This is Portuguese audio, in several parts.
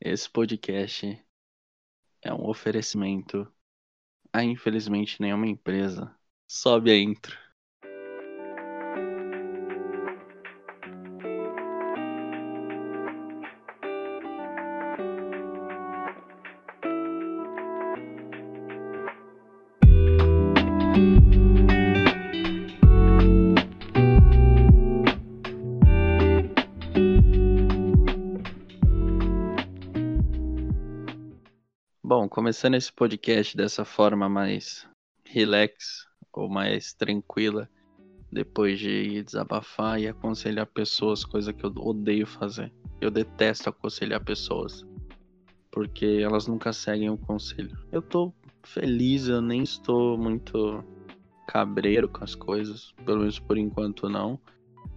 Esse podcast é um oferecimento a infelizmente nenhuma empresa. Sobe a intro. Começando esse podcast dessa forma mais relax ou mais tranquila, depois de desabafar e aconselhar pessoas, coisa que eu odeio fazer. Eu detesto aconselhar pessoas, porque elas nunca seguem o conselho. Eu tô feliz, eu nem estou muito cabreiro com as coisas, pelo menos por enquanto não.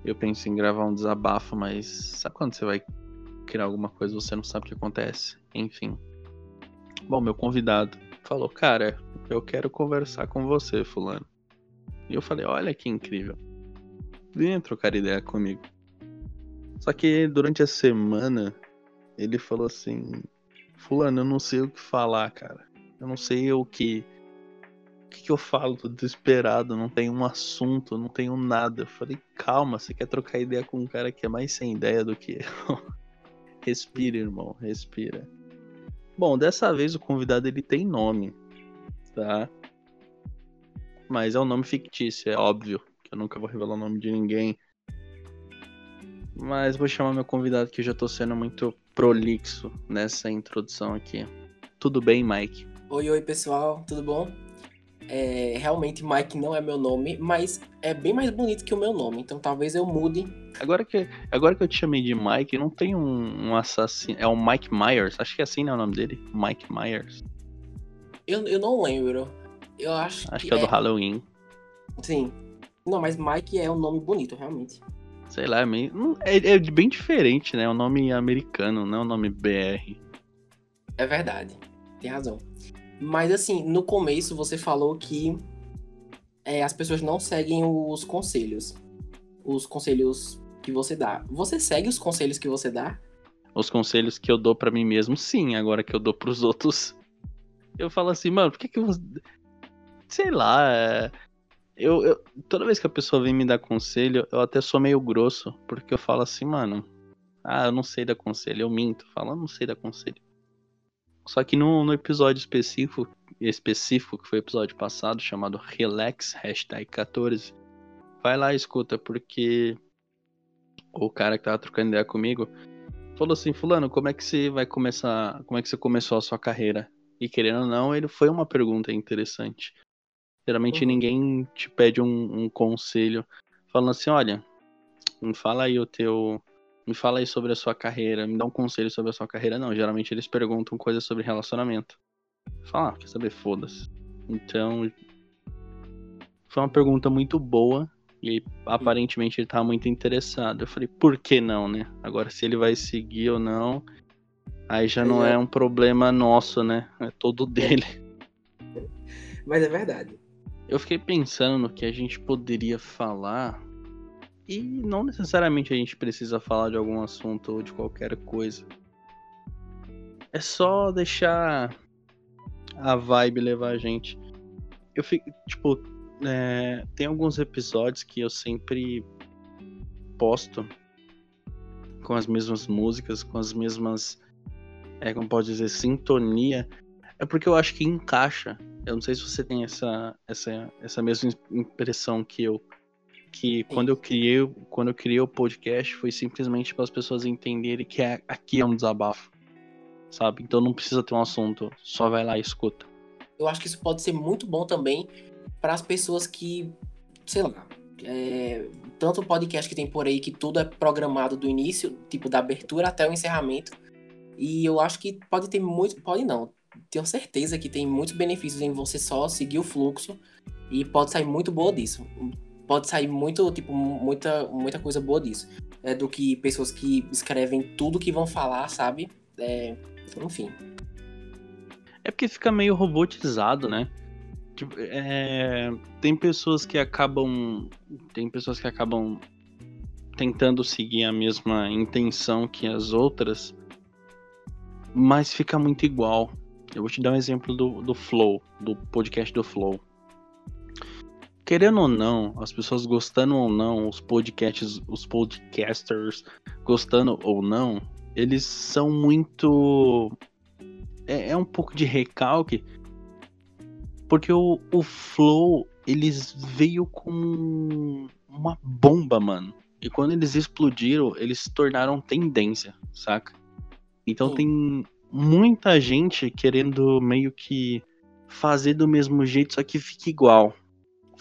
Eu penso em gravar um desabafo, mas sabe quando você vai criar alguma coisa você não sabe o que acontece? Enfim. Bom, meu convidado falou, cara, eu quero conversar com você, fulano. E eu falei, olha que incrível. Vem trocar ideia comigo. Só que durante a semana, ele falou assim, fulano, eu não sei o que falar, cara. Eu não sei o que... O que, que eu falo? Tô desesperado, não tenho um assunto, não tenho nada. Eu falei, calma, você quer trocar ideia com um cara que é mais sem ideia do que eu. respira, irmão, respira. Bom, dessa vez o convidado ele tem nome, tá? Mas é um nome fictício, é óbvio, que eu nunca vou revelar o nome de ninguém. Mas vou chamar meu convidado que eu já tô sendo muito prolixo nessa introdução aqui. Tudo bem, Mike? Oi, oi pessoal, tudo bom? É, realmente Mike não é meu nome, mas é bem mais bonito que o meu nome, então talvez eu mude. Agora que, agora que eu te chamei de Mike, não tem um, um assassino. É o Mike Myers, acho que é assim né, o nome dele? Mike Myers. Eu, eu não lembro. Eu acho, Acho que é, do Halloween. Sim. Não, mas Mike é um nome bonito, realmente. Sei lá, é, meio, é, é bem diferente, né? É um nome americano, não é um nome BR. É verdade. Tem razão. Mas assim, no começo você falou que é, as pessoas não seguem os conselhos. Os conselhos que você dá. Você segue os conselhos que você dá? Os conselhos que eu dou pra mim mesmo, sim. Agora que eu dou pros outros, eu falo assim, mano, por que que eu. Sei lá. é, Eu, eu- Toda vez que a pessoa vem me dar conselho, eu até sou meio grosso. Porque eu falo assim, mano. Ah, eu não sei dar conselho. Eu minto. Falo, eu não sei dar conselho. Só que no, no episódio específico, específico, que foi o episódio passado, chamado Relax, hashtag 14, vai lá e escuta, porque o cara que tava trocando ideia comigo falou assim, fulano, como é que você vai começar, como é que você começou a sua carreira? E querendo ou não, ele foi uma pergunta interessante. Geralmente Uhum. ninguém te pede um, um conselho falando assim, olha, me fala aí o teu, me fala aí sobre a sua carreira, me dá um conselho sobre a sua carreira. Não, geralmente eles perguntam coisas sobre relacionamento. Fala, ah, quer saber, foda-se. Então, foi uma pergunta muito boa e aparentemente ele tava muito interessado. Eu falei, por que não, né? Agora, se ele vai seguir ou não, aí já não é- é um problema nosso, né? É todo dele. Mas é verdade. Eu fiquei pensando no que a gente poderia falar e não necessariamente a gente precisa falar de algum assunto ou de qualquer coisa. É só deixar a vibe levar a gente. Eu fico, tipo, é, tem alguns episódios que eu sempre posto com as mesmas músicas, com as mesmas, é, como pode dizer, sintonia. É porque eu acho que encaixa. Eu não sei se você tem essa, essa, essa mesma impressão que eu. Que quando eu criei, quando eu criei o podcast foi simplesmente para as pessoas entenderem que é- aqui é um desabafo. Sabe? Então não precisa ter um assunto, só vai lá e escuta. Eu acho que isso pode ser muito bom também para as pessoas que, sei lá, é, tanto o podcast que tem por aí que tudo é programado do início, tipo da abertura até o encerramento. E eu acho que pode ter muito, pode não, tenho certeza que tem muitos benefícios em você só seguir o fluxo e pode sair muito boa disso. Pode sair muito, tipo, muita, muita coisa boa disso. É do que pessoas que escrevem tudo que vão falar, sabe? É, enfim. É porque fica meio robotizado, né? Tipo, é, Tem pessoas que acabam. Tem pessoas que acabam tentando seguir a mesma intenção que as outras. mas fica muito igual. Eu vou te dar um exemplo do, do Flow, do podcast do Flow. Querendo ou não, as pessoas gostando ou não, os podcasts, os podcasters gostando ou não, eles são muito. É, é um pouco de recalque. Porque o, o Flow, eles veio com uma bomba, mano. E quando eles explodiram, eles se tornaram tendência, saca? Então Sim. tem muita gente querendo meio que fazer do mesmo jeito, só que fica igual.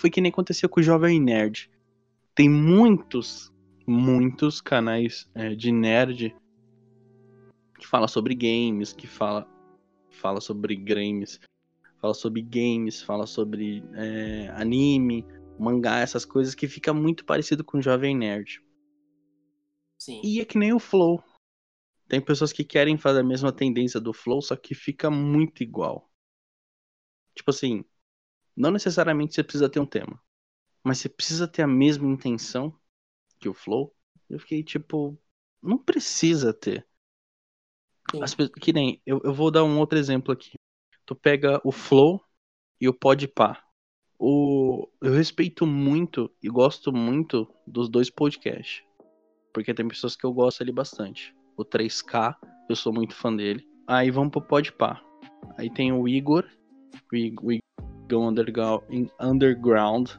Foi que nem aconteceu com o Jovem Nerd. Tem muitos, muitos canais é, de nerd que fala sobre games, que fala, fala sobre games, fala sobre games, fala sobre é, anime, mangá, essas coisas que fica muito parecido com o Jovem Nerd. Sim. E é que nem o Flow. Tem pessoas que querem fazer a mesma tendência do Flow, só que fica muito igual. Tipo assim, não necessariamente você precisa ter um tema, mas você precisa ter a mesma intenção que o Flow. Eu fiquei tipo, não precisa ter. As, que nem, eu, eu vou dar um outro exemplo aqui. Tu pega o Flow e o Podpah o, eu respeito muito e gosto muito dos dois podcasts. Porque tem pessoas que eu gosto ali bastante. O 3K, eu sou muito fã dele. Aí vamos pro Podpah. Aí tem o Igor, o Igor Underground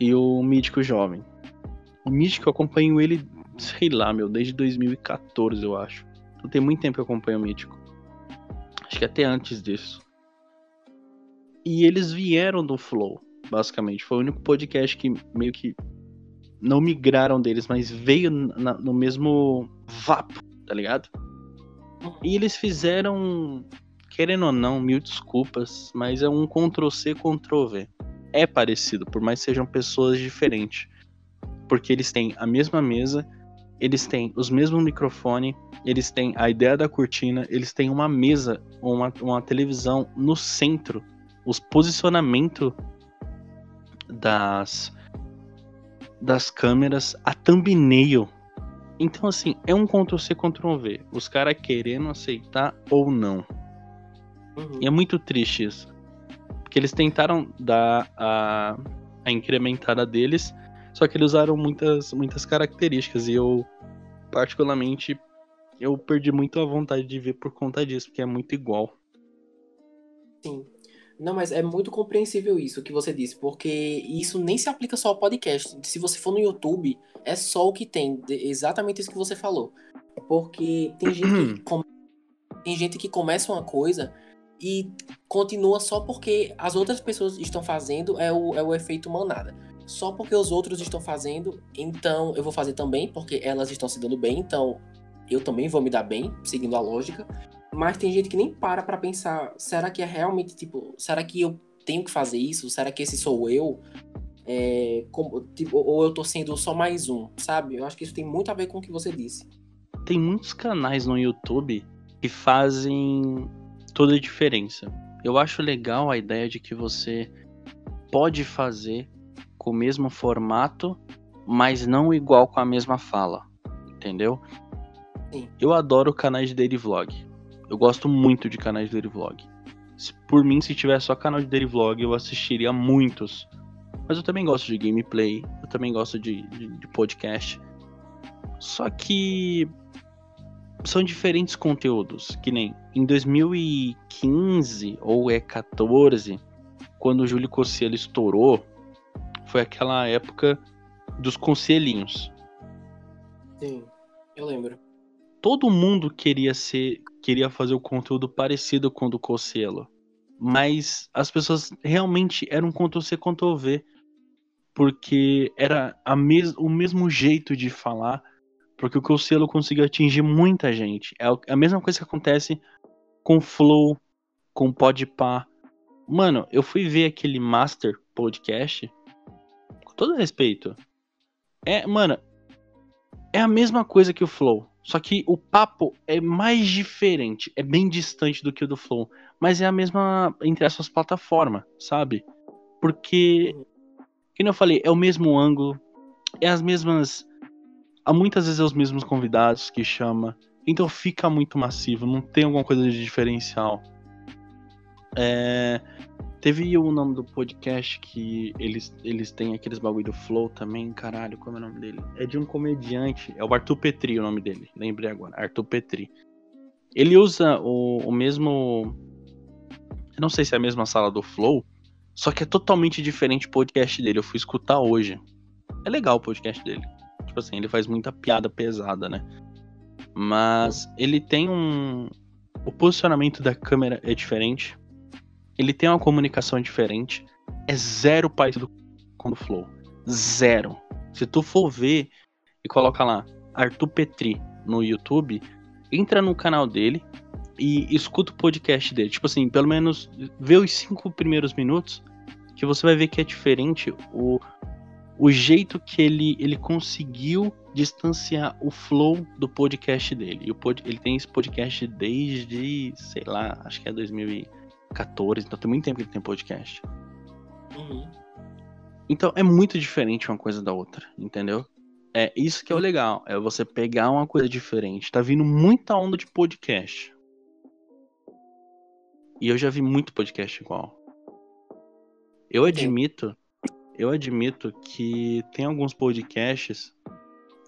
e o Mítico Jovem. O Mítico eu acompanho ele, sei lá, meu, desde 2014, eu acho. Então tem muito tempo que eu acompanho o Mítico. Acho que até antes disso. E eles vieram do Flow basicamente. Foi o único podcast que meio que não migraram deles, mas veio na, no mesmo vapo, tá ligado? E eles fizeram, querendo ou não, mil desculpas, mas é um Ctrl-C, Ctrl-V. É parecido, por mais que sejam pessoas diferentes. Porque eles têm a mesma mesa, eles têm os mesmos microfones, eles têm a ideia da cortina, eles têm uma mesa, uma, uma televisão no centro. Os posicionamentos das das câmeras, a thumbnail. Então, assim, é um Ctrl-C, Ctrl-V. Os caras querendo aceitar ou não. Uhum. E é muito triste isso. Porque eles tentaram dar a, a incrementada deles, só que eles usaram muitas, muitas características. E eu, particularmente, eu perdi muito a vontade de ver por conta disso, porque é muito igual. Sim. Não, mas é muito compreensível isso que você disse, porque isso nem se aplica só ao podcast. Se você for no YouTube, é só o que tem, exatamente isso que você falou. Porque tem gente que, come... tem gente que começa uma coisa e continua só porque as outras pessoas estão fazendo, é o, é o efeito manada. Só porque os outros estão fazendo, então eu vou fazer também, porque elas estão se dando bem, então eu também vou me dar bem, seguindo a lógica. Mas tem gente que nem para pra pensar, será que é realmente, tipo, será que eu tenho que fazer isso? Será que esse sou eu? É, como, tipo, ou eu tô sendo só mais um, sabe? Eu acho que isso tem muito a ver com o que você disse. Tem muitos canais no YouTube que fazem toda a diferença. Eu acho legal a ideia de que você pode fazer com o mesmo formato, mas não igual com a mesma fala, entendeu? Sim. Eu adoro canais de daily vlog. Eu gosto muito de canais de daily vlog. Por mim, se tivesse só canal de daily vlog, eu assistiria muitos. Mas eu também gosto de gameplay, eu também gosto de, de, de podcast. Só que são diferentes conteúdos, que nem em 2015 ou é 14, quando o Júlio Cossielo estourou, foi aquela época dos conselhinhos. Sim, eu lembro todo mundo queria ser, queria fazer o conteúdo parecido com o do Cocielo. Mas as pessoas realmente eram Ctrl C, Ctrl V. Porque era a mes o mesmo jeito de falar. Porque o Cocielo conseguiu atingir muita gente. É, é a mesma coisa que acontece com Flow, com Podpah. Mano, eu fui ver aquele Master Podcast. Com todo respeito. É, mano, é a mesma coisa que o Flow. Só que o papo é mais diferente, é bem distante do que o do Flow. Mas é a mesma entre essas plataformas, sabe? Porque, como eu falei, é o mesmo ângulo, é as mesmas. Há muitas vezes é os mesmos convidados que chama, Então fica muito massivo, não tem alguma coisa de diferencial. É, teve o nome do podcast que eles, eles têm aqueles bagulho do Flow também, caralho, como é o nome dele? É de um comediante, é o Arthur Petri o nome dele, lembrei agora, Arthur Petri. Ele usa o, o mesmo. Eu não sei se é a mesma sala do Flow, só que é totalmente diferente o podcast dele. Eu fui escutar hoje. É legal o podcast dele. Tipo assim, ele faz muita piada pesada, né? Mas ele tem um. O posicionamento da câmera é diferente. Ele tem uma comunicação diferente. É zero parecido com o Flow. Zero. Se tu for ver e coloca lá Arthur Petri no YouTube, entra no canal dele e escuta o podcast dele. Tipo assim, pelo menos vê os cinco primeiros minutos que você vai ver que é diferente o, o jeito que ele, ele conseguiu distanciar o flow do podcast dele. E o pod, ele tem esse podcast desde, sei lá, acho que é 2014, então tem muito tempo que ele tem podcast. Uhum. Então é muito diferente uma coisa da outra, entendeu? É isso que é o legal, é você pegar uma coisa diferente. Tá vindo muita onda de podcast. E eu já vi muito podcast igual. Eu admito, eu admito que tem alguns podcasts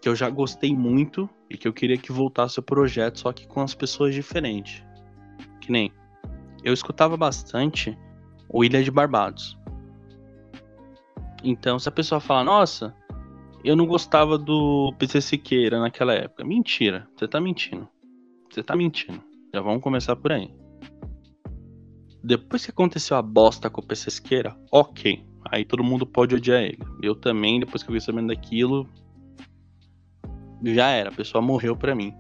que eu já gostei muito e que eu queria que voltasse o projeto, só que com as pessoas diferentes. Que nem eu escutava bastante o Ilha de Barbados. Então, se a pessoa falar, nossa, eu não gostava do PC Siqueira naquela época. Mentira, você tá mentindo. Você tá mentindo. Já vamos começar por aí. Depois que aconteceu a bosta com o PC Siqueira, ok. Aí todo mundo pode odiar ele. Eu também, depois que eu vi sabendo daquilo, já era, a pessoa morreu pra mim.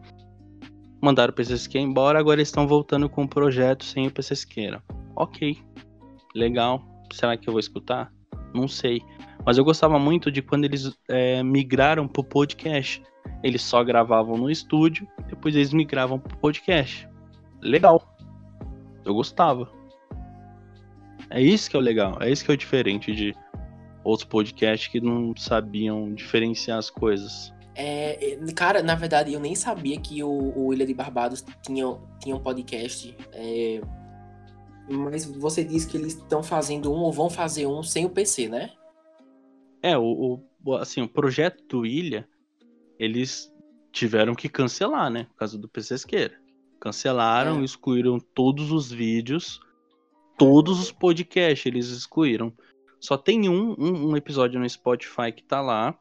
Mandaram o PC Siqueira embora, agora eles estão voltando com o um projeto sem o PC Siqueira. Ok, legal. Será que eu vou escutar? Não sei. Mas eu gostava muito de quando eles é, migraram pro podcast. Eles só gravavam no estúdio, depois eles migravam pro podcast. Legal. Eu gostava. É isso que é o legal, é isso que é o diferente de outros podcasts que não sabiam diferenciar as coisas. É, cara, na verdade, eu nem sabia que o, o Ilha de Barbados tinha, tinha um podcast. É, mas você disse que eles estão fazendo um ou vão fazer um sem o PC, né? É, o, o, assim, o projeto do Ilha, eles tiveram que cancelar, né? Por causa do PC Esqueira. Cancelaram, é. excluíram todos os vídeos, todos os podcasts eles excluíram. Só tem um, um, um, episódio no Spotify que tá lá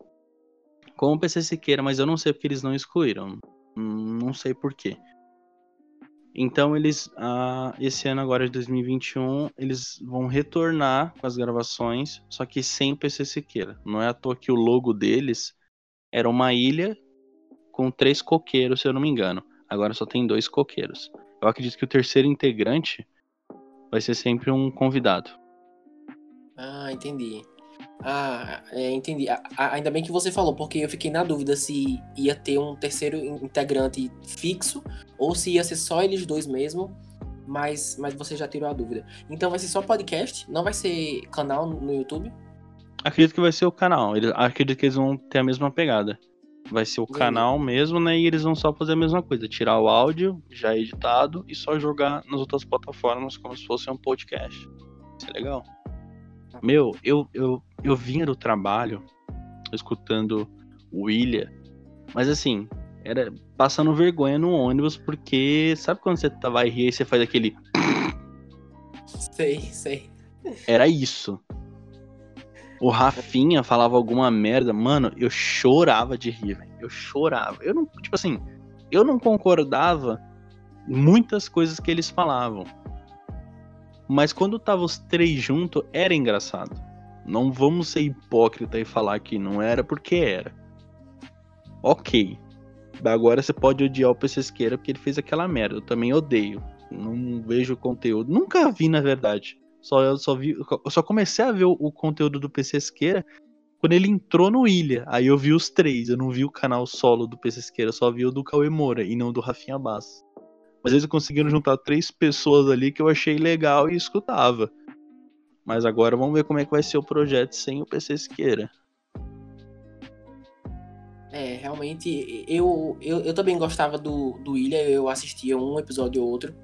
com o PC Siqueira, mas eu não sei porque eles não excluíram. Não sei porquê. Então eles, ah, esse ano agora de 2021, eles vão retornar com as gravações, só que sem PC Siqueira. Não é à toa que o logo deles era uma ilha com três coqueiros, se eu não me engano. Agora só tem dois coqueiros. Eu acredito que o terceiro integrante vai ser sempre um convidado. Ah, entendi. Ah, é, entendi. Ah, ainda bem que você falou, porque eu fiquei na dúvida se ia ter um terceiro integrante fixo ou se ia ser só eles dois mesmo. Mas, mas você já tirou a dúvida. Então vai ser só podcast? Não vai ser canal no YouTube? Acredito que vai ser o canal. acredito que eles vão ter a mesma pegada. Vai ser o Entendi. canal mesmo, né? E eles vão só fazer a mesma coisa: tirar o áudio já editado e só jogar nas outras plataformas como se fosse um podcast. Isso é legal. Meu, eu, eu, eu vinha do trabalho escutando o William, mas assim, era passando vergonha no ônibus, porque sabe quando você tá, vai rir e você faz aquele. Sei, sei. Era isso. O Rafinha falava alguma merda, mano, eu chorava de rir. Eu chorava. Eu não, tipo assim, eu não concordava muitas coisas que eles falavam. Mas quando tava os três juntos, era engraçado. Não vamos ser hipócrita e falar que não era, porque era. Ok. Agora você pode odiar o Pesqueira porque ele fez aquela merda. Eu também odeio. Não vejo conteúdo. Nunca vi, na verdade. Só eu só vi. Eu só comecei a ver o, o conteúdo do Pesqueira quando ele entrou no Ilha. Aí eu vi os três. Eu não vi o canal solo do Pesqueira, só vi o do Cauê Moura e não do Rafinha Bass. Às vezes conseguiram juntar três pessoas ali que eu achei legal e escutava. Mas agora vamos ver como é que vai ser o projeto sem o PC Siqueira. É, realmente, eu, eu, eu também gostava do, do Ilha, eu assistia um episódio ou outro.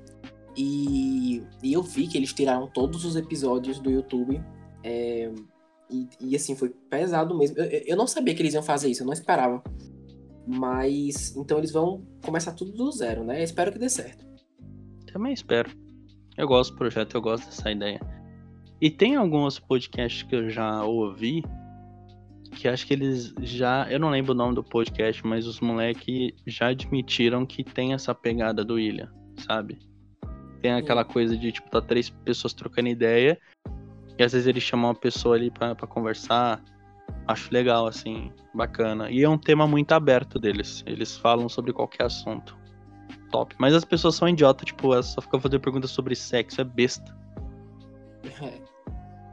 E, e eu vi que eles tiraram todos os episódios do YouTube. É, e, e, assim, foi pesado mesmo. Eu, eu não sabia que eles iam fazer isso, eu não esperava. Mas então eles vão começar tudo do zero, né? Eu espero que dê certo. Também espero. Eu gosto do projeto, eu gosto dessa ideia. E tem alguns podcasts que eu já ouvi que acho que eles já. Eu não lembro o nome do podcast, mas os moleques já admitiram que tem essa pegada do William, sabe? Tem aquela coisa de, tipo, tá três pessoas trocando ideia. E às vezes eles chamam uma pessoa ali pra, pra conversar. Acho legal, assim, bacana. E é um tema muito aberto deles. Eles falam sobre qualquer assunto. Top. Mas as pessoas são idiotas, tipo, elas só ficam fazendo perguntas sobre sexo, é besta. É.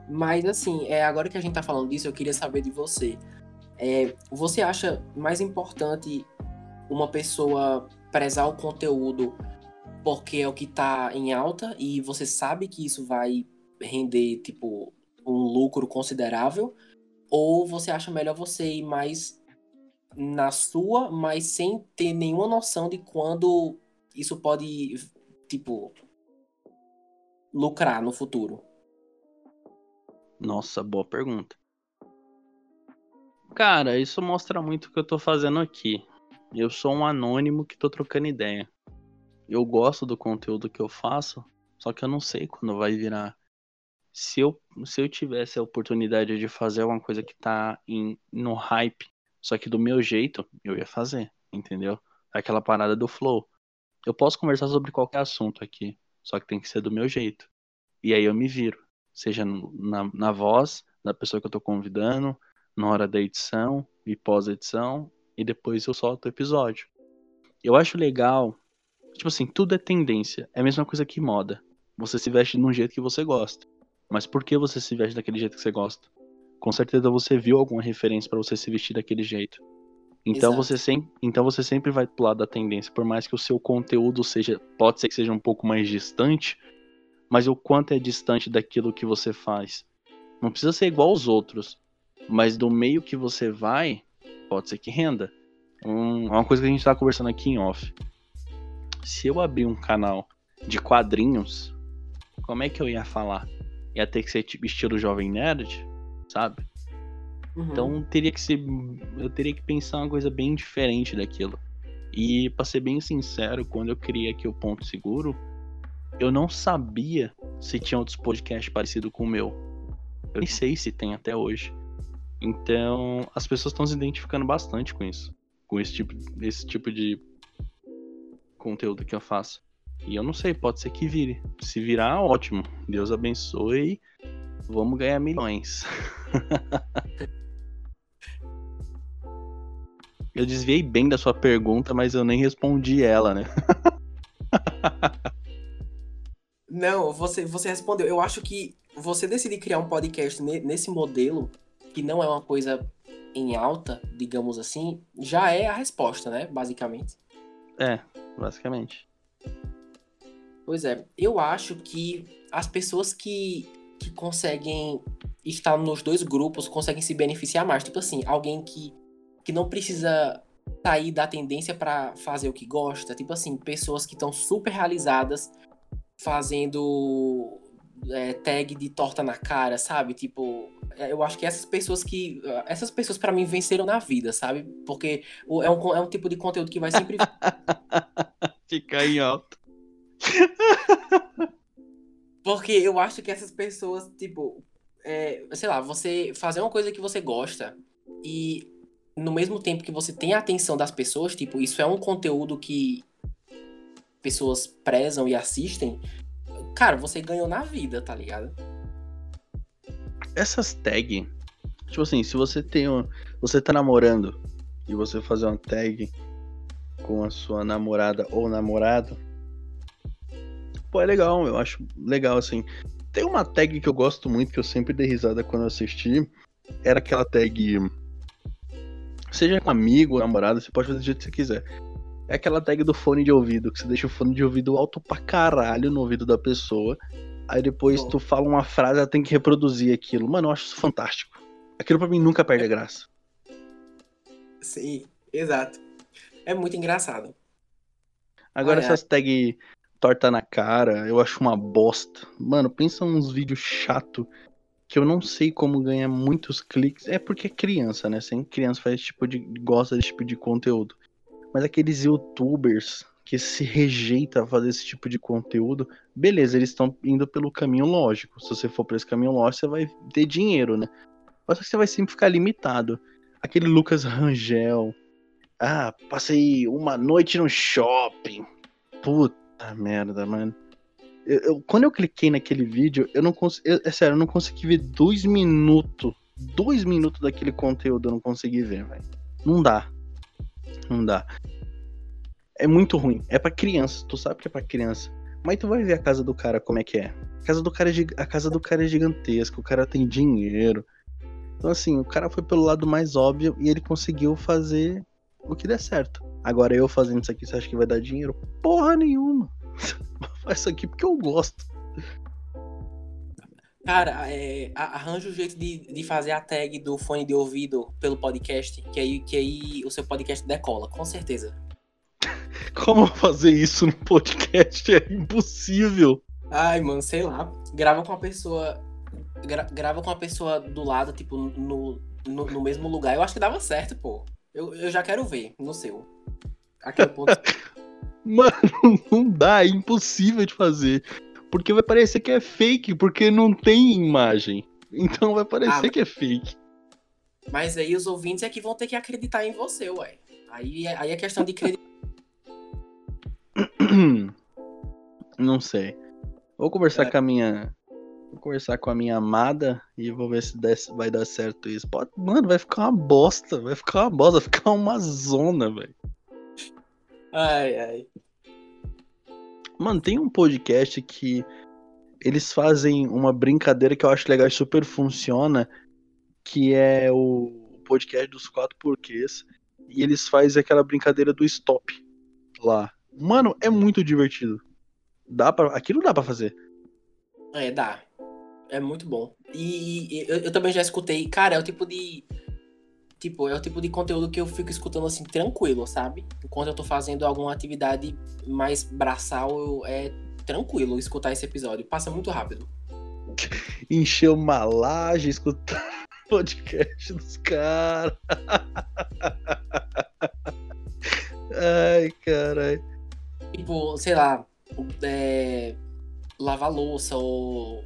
Mas assim, é, agora que a gente tá falando disso, eu queria saber de você. É, você acha mais importante uma pessoa prezar o conteúdo porque é o que tá em alta e você sabe que isso vai render, tipo, um lucro considerável? Ou você acha melhor você ir mais na sua, mas sem ter nenhuma noção de quando isso pode, tipo, lucrar no futuro? Nossa, boa pergunta. Cara, isso mostra muito o que eu tô fazendo aqui. Eu sou um anônimo que tô trocando ideia eu gosto do conteúdo que eu faço, só que eu não sei quando vai virar. Se eu, se eu tivesse a oportunidade de fazer alguma coisa que tá em, no hype, só que do meu jeito, eu ia fazer, entendeu? Aquela parada do flow. Eu posso conversar sobre qualquer assunto aqui, só que tem que ser do meu jeito. E aí eu me viro, seja na, na voz da pessoa que eu tô convidando, na hora da edição e pós-edição, e depois eu solto o episódio. Eu acho legal Tipo assim, tudo é tendência. É a mesma coisa que moda. Você se veste de um jeito que você gosta. Mas por que você se veste daquele jeito que você gosta? Com certeza você viu alguma referência para você se vestir daquele jeito. Então você, sempre, então você sempre vai pro lado da tendência, por mais que o seu conteúdo seja, pode ser que seja um pouco mais distante, mas o quanto é distante daquilo que você faz. Não precisa ser igual aos outros, mas do meio que você vai, pode ser que renda. Um, é uma coisa que a gente tá conversando aqui em off se eu abrir um canal de quadrinhos, como é que eu ia falar? Ia ter que ser tipo estilo Jovem Nerd, sabe? Uhum. Então teria que ser. Eu teria que pensar uma coisa bem diferente daquilo. E para ser bem sincero, quando eu criei aqui o Ponto Seguro, eu não sabia se tinha outros podcasts parecidos com o meu. Eu nem sei se tem até hoje. Então, as pessoas estão se identificando bastante com isso. Com esse tipo, esse tipo de conteúdo que eu faço. E eu não sei, pode ser que vire. Se virar, ótimo. Deus abençoe. Vamos ganhar milhões. eu desviei bem da sua pergunta, mas eu nem respondi ela, né? não, você, você respondeu. Eu acho que você decidir criar um podcast nesse modelo, que não é uma coisa em alta, digamos assim, já é a resposta, né? Basicamente. É, basicamente. Pois é, eu acho que as pessoas que, que conseguem estar nos dois grupos conseguem se beneficiar mais. Tipo assim, alguém que, que não precisa sair da tendência para fazer o que gosta. Tipo assim, pessoas que estão super realizadas fazendo é, tag de torta na cara, sabe? Tipo, é, eu acho que essas pessoas que. Essas pessoas para mim venceram na vida, sabe? Porque é um, é um tipo de conteúdo que vai sempre. Ficar em alto. Porque eu acho que essas pessoas, tipo, é, sei lá, você fazer uma coisa que você gosta e no mesmo tempo que você tem a atenção das pessoas, tipo, isso é um conteúdo que pessoas prezam e assistem, cara, você ganhou na vida, tá ligado? Essas tags, tipo assim, se você tem um, você tá namorando e você fazer uma tag com a sua namorada ou namorado, pô, é legal, eu acho legal assim. Tem uma tag que eu gosto muito, que eu sempre dei risada quando eu assisti, era aquela tag seja com amigo, namorado, você pode fazer do jeito que você quiser. É aquela tag do fone de ouvido, que você deixa o fone de ouvido alto pra caralho no ouvido da pessoa. Aí depois tu fala uma frase, ela tem que reproduzir aquilo. Mano, eu acho isso fantástico. Aquilo pra mim nunca perde a graça. Sim. Exato. É muito engraçado. Agora essas tag torta na cara, eu acho uma bosta. Mano, pensa uns vídeos chato que eu não sei como ganhar muitos cliques. É porque é criança, né? Sem criança faz tipo de gosta desse tipo de conteúdo. Mas aqueles youtubers que se rejeita a fazer esse tipo de conteúdo, beleza, eles estão indo pelo caminho lógico. Se você for por esse caminho lógico, você vai ter dinheiro, né? Mas você vai sempre ficar limitado. Aquele Lucas Rangel. Ah, passei uma noite no shopping. Puta merda, mano. Eu, eu, quando eu cliquei naquele vídeo, eu não consegui. É sério, eu não consegui ver dois minutos. Dois minutos daquele conteúdo eu não consegui ver, velho. Não dá. Não dá. É muito ruim. É para criança. Tu sabe que é para criança. Mas tu vai ver a casa do cara como é que é. A casa do cara é, a casa do cara é gigantesca. O cara tem dinheiro. Então, assim, o cara foi pelo lado mais óbvio e ele conseguiu fazer o que der certo. Agora, eu fazendo isso aqui, você acha que vai dar dinheiro? Porra nenhuma. Faz isso aqui porque eu gosto. Cara, é, arranja o um jeito de, de fazer a tag do fone de ouvido pelo podcast, que aí, que aí o seu podcast decola, com certeza. Como fazer isso no podcast? É impossível. Ai, mano, sei lá. Grava com uma pessoa gra grava com a pessoa do lado, tipo, no, no, no, mesmo lugar. Eu acho que dava certo, pô. Eu, eu já quero ver no seu. Aquele ponto. Mano, não dá, é impossível de fazer. Porque vai parecer que é fake, porque não tem imagem. Então vai parecer ah, que é fake. Mas aí os ouvintes é que vão ter que acreditar em você, ué. Aí, aí é questão de acreditar. Não sei. Vou conversar é. com a minha Vou conversar com a minha amada e vou ver se vai dar certo isso. Pode, mano, vai ficar uma bosta. Vai ficar uma bosta, vai ficar uma zona, velho. Ai, ai. Mano, tem um podcast que eles fazem uma brincadeira que eu acho legal e super funciona, que é o podcast dos quatro porquês. E eles fazem aquela brincadeira do stop lá. Mano, é muito divertido. Dá para, aquilo dá para fazer. É, dá. É muito bom. E, e eu, eu, também já escutei. Cara, é o tipo de. Tipo, é o tipo de conteúdo que eu fico escutando assim, tranquilo, sabe? Enquanto eu tô fazendo alguma atividade mais braçal, é tranquilo escutar esse episódio. Passa muito rápido. Encher uma laje, escutar podcast dos caras. Ai, caralho. Tipo, sei lá, é, lavar louça ou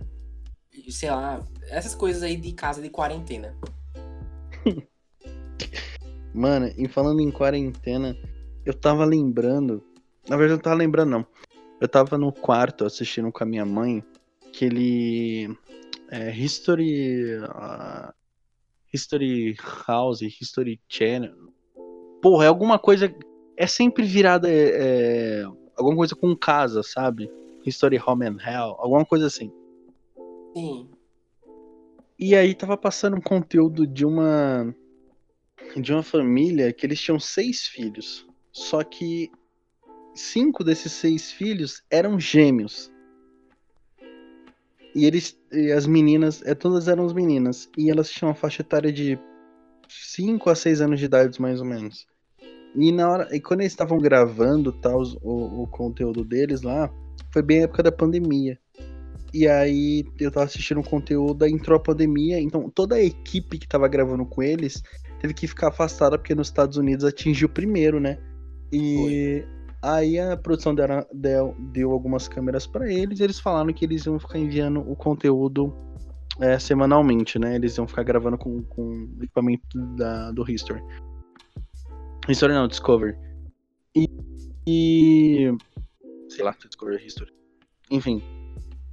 sei lá, essas coisas aí de casa de quarentena. Mano, e falando em quarentena, eu tava lembrando. Na verdade, eu não tava lembrando, não. Eu tava no quarto assistindo com a minha mãe aquele. É, History. Uh, History House, History Channel. Porra, é alguma coisa. É sempre virada. É, é, alguma coisa com casa, sabe? History Home and Hell, alguma coisa assim. Sim. E aí tava passando um conteúdo de uma de uma família que eles tinham seis filhos. Só que cinco desses seis filhos eram gêmeos. E eles e as meninas, é, todas eram as meninas. E elas tinham uma faixa etária de 5 a 6 anos de idade, mais ou menos. E na hora. E quando eles estavam gravando tal, o, o conteúdo deles lá, foi bem a época da pandemia. E aí eu tava assistindo um conteúdo, entrou a pandemia, então toda a equipe que tava gravando com eles teve que ficar afastada porque nos Estados Unidos atingiu primeiro, né? E Foi. aí a produção deu, deu, deu algumas câmeras para eles e eles falaram que eles iam ficar enviando o conteúdo é, semanalmente, né? Eles iam ficar gravando com, com equipamento da, do History. History não, Discovery. E, e. Sei lá, Discovery History. Enfim,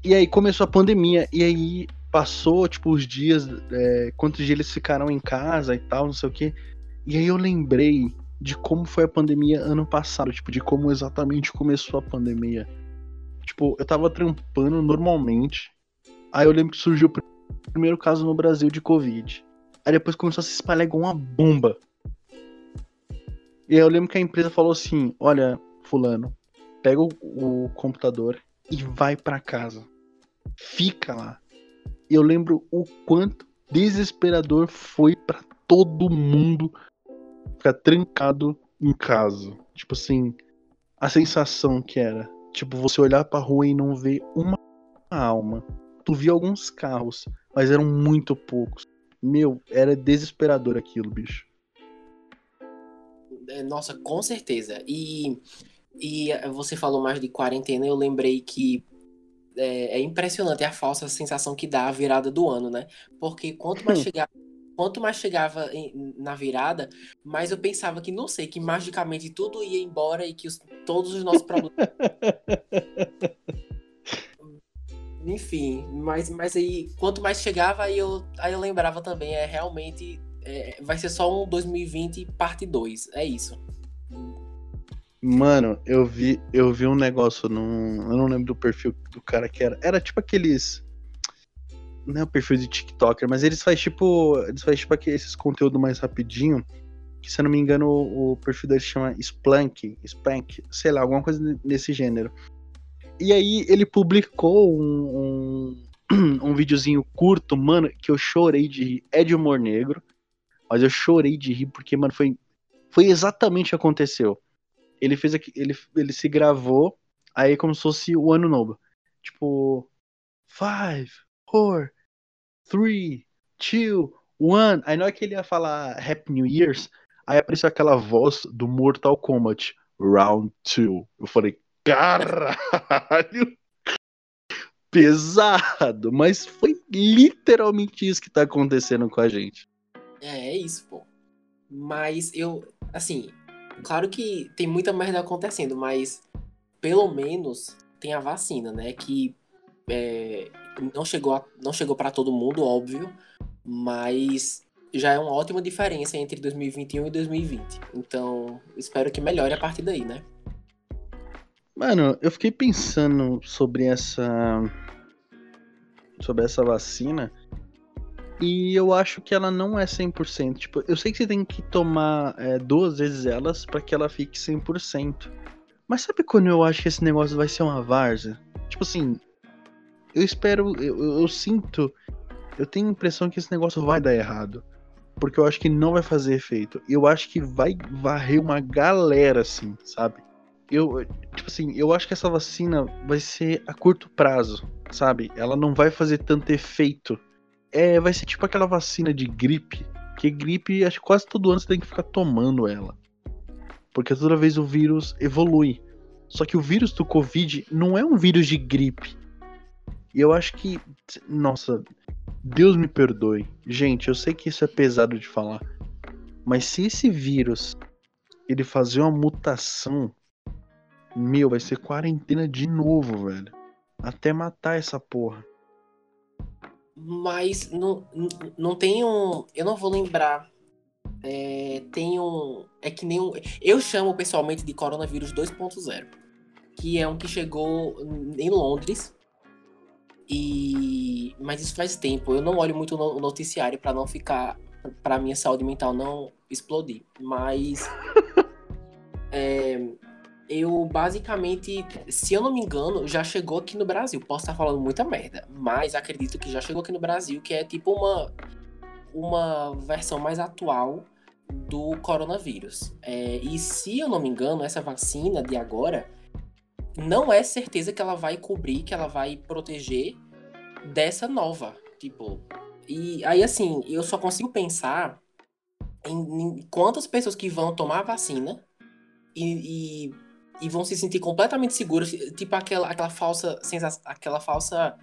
e aí começou a pandemia, e aí passou, tipo, os dias, é, quantos dias eles ficaram em casa e tal, não sei o quê. E aí eu lembrei de como foi a pandemia ano passado, tipo, de como exatamente começou a pandemia. Tipo, eu tava trampando normalmente, aí eu lembro que surgiu o primeiro caso no Brasil de Covid. Aí depois começou a se espalhar igual uma bomba. E aí eu lembro que a empresa falou assim: olha, fulano, pega o, o computador e vai para casa fica lá. Eu lembro o quanto desesperador foi para todo mundo ficar trancado em casa. Tipo assim, a sensação que era. Tipo, você olhar pra rua e não ver uma alma. Tu via alguns carros, mas eram muito poucos. Meu, era desesperador aquilo, bicho. É, nossa, com certeza. E, e você falou mais de quarentena, eu lembrei que é, é, impressionante a falsa sensação que dá a virada do ano, né? Porque quanto mais chegava, quanto mais chegava em, na virada, mais eu pensava que, não sei, que magicamente tudo ia embora e que os, todos os nossos problemas. Enfim, mas, mas aí, quanto mais chegava, aí eu, aí eu lembrava também, é realmente. É, vai ser só um 2020 parte 2. É isso. Mano, eu vi, eu vi um negócio num. Eu não lembro do perfil do cara que era. Era tipo aqueles. Não é o perfil de TikToker, mas eles fazem tipo. Eles fazem tipo esses conteúdo mais rapidinho. Que se eu não me engano, o, o perfil dele chama Splunk, Spank, sei lá, alguma coisa nesse gênero. E aí ele publicou um, um, um videozinho curto, mano, que eu chorei de rir. É de humor negro. Mas eu chorei de rir porque, mano, foi, foi exatamente o que aconteceu ele fez aqui, ele, ele se gravou aí como se fosse o ano novo. Tipo, five, four, three, two, one. Aí na hora que ele ia falar Happy New Year's, aí apareceu aquela voz do Mortal Kombat, Round 2. Eu falei, caralho! Pesado, mas foi literalmente isso que tá acontecendo com a gente. É, é isso, pô. Mas eu, assim, Claro que tem muita merda acontecendo, mas pelo menos tem a vacina, né? Que é, não chegou, a, não chegou para todo mundo, óbvio, mas já é uma ótima diferença entre 2021 e 2020. Então, espero que melhore a partir daí, né? Mano, eu fiquei pensando sobre essa sobre essa vacina e eu acho que ela não é 100%. Tipo, eu sei que você tem que tomar é, duas vezes elas para que ela fique 100%. Mas sabe quando eu acho que esse negócio vai ser uma várzea? Tipo assim, eu espero, eu, eu sinto, eu tenho a impressão que esse negócio vai dar errado. Porque eu acho que não vai fazer efeito. Eu acho que vai varrer uma galera, assim, sabe? Eu, tipo assim, eu acho que essa vacina vai ser a curto prazo, sabe? Ela não vai fazer tanto efeito é, vai ser tipo aquela vacina de gripe. Que gripe, acho que quase todo ano você tem que ficar tomando ela. Porque toda vez o vírus evolui. Só que o vírus do Covid não é um vírus de gripe. E eu acho que. Nossa, Deus me perdoe. Gente, eu sei que isso é pesado de falar. Mas se esse vírus ele fazer uma mutação, meu, vai ser quarentena de novo, velho. Até matar essa porra mas não, não tem um. Eu não vou lembrar. É, tem um. É que nem um. Eu chamo pessoalmente de coronavírus 2.0. Que é um que chegou em Londres. E. Mas isso faz tempo. Eu não olho muito o noticiário para não ficar. para minha saúde mental não explodir. Mas. é, eu basicamente, se eu não me engano, já chegou aqui no Brasil. Posso estar falando muita merda, mas acredito que já chegou aqui no Brasil, que é tipo uma, uma versão mais atual do coronavírus. É, e se eu não me engano, essa vacina de agora não é certeza que ela vai cobrir, que ela vai proteger dessa nova. Tipo, e aí assim, eu só consigo pensar em, em quantas pessoas que vão tomar a vacina e, e e vão se sentir completamente seguros, tipo aquela, aquela falsa sensação, aquela falsa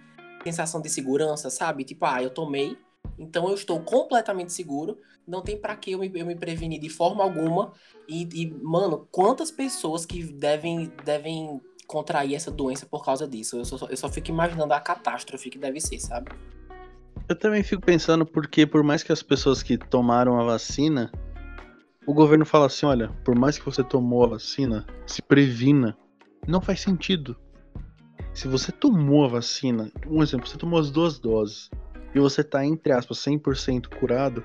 sensação de segurança, sabe? Tipo, ah, eu tomei, então eu estou completamente seguro, não tem para que eu me, eu me prevenir de forma alguma. E, e, mano, quantas pessoas que devem, devem contrair essa doença por causa disso? Eu só, eu só fico imaginando a catástrofe que deve ser, sabe? Eu também fico pensando porque, por mais que as pessoas que tomaram a vacina o governo fala assim: olha, por mais que você tomou a vacina, se previna. Não faz sentido. Se você tomou a vacina, um exemplo, você tomou as duas doses e você tá, entre aspas, 100% curado,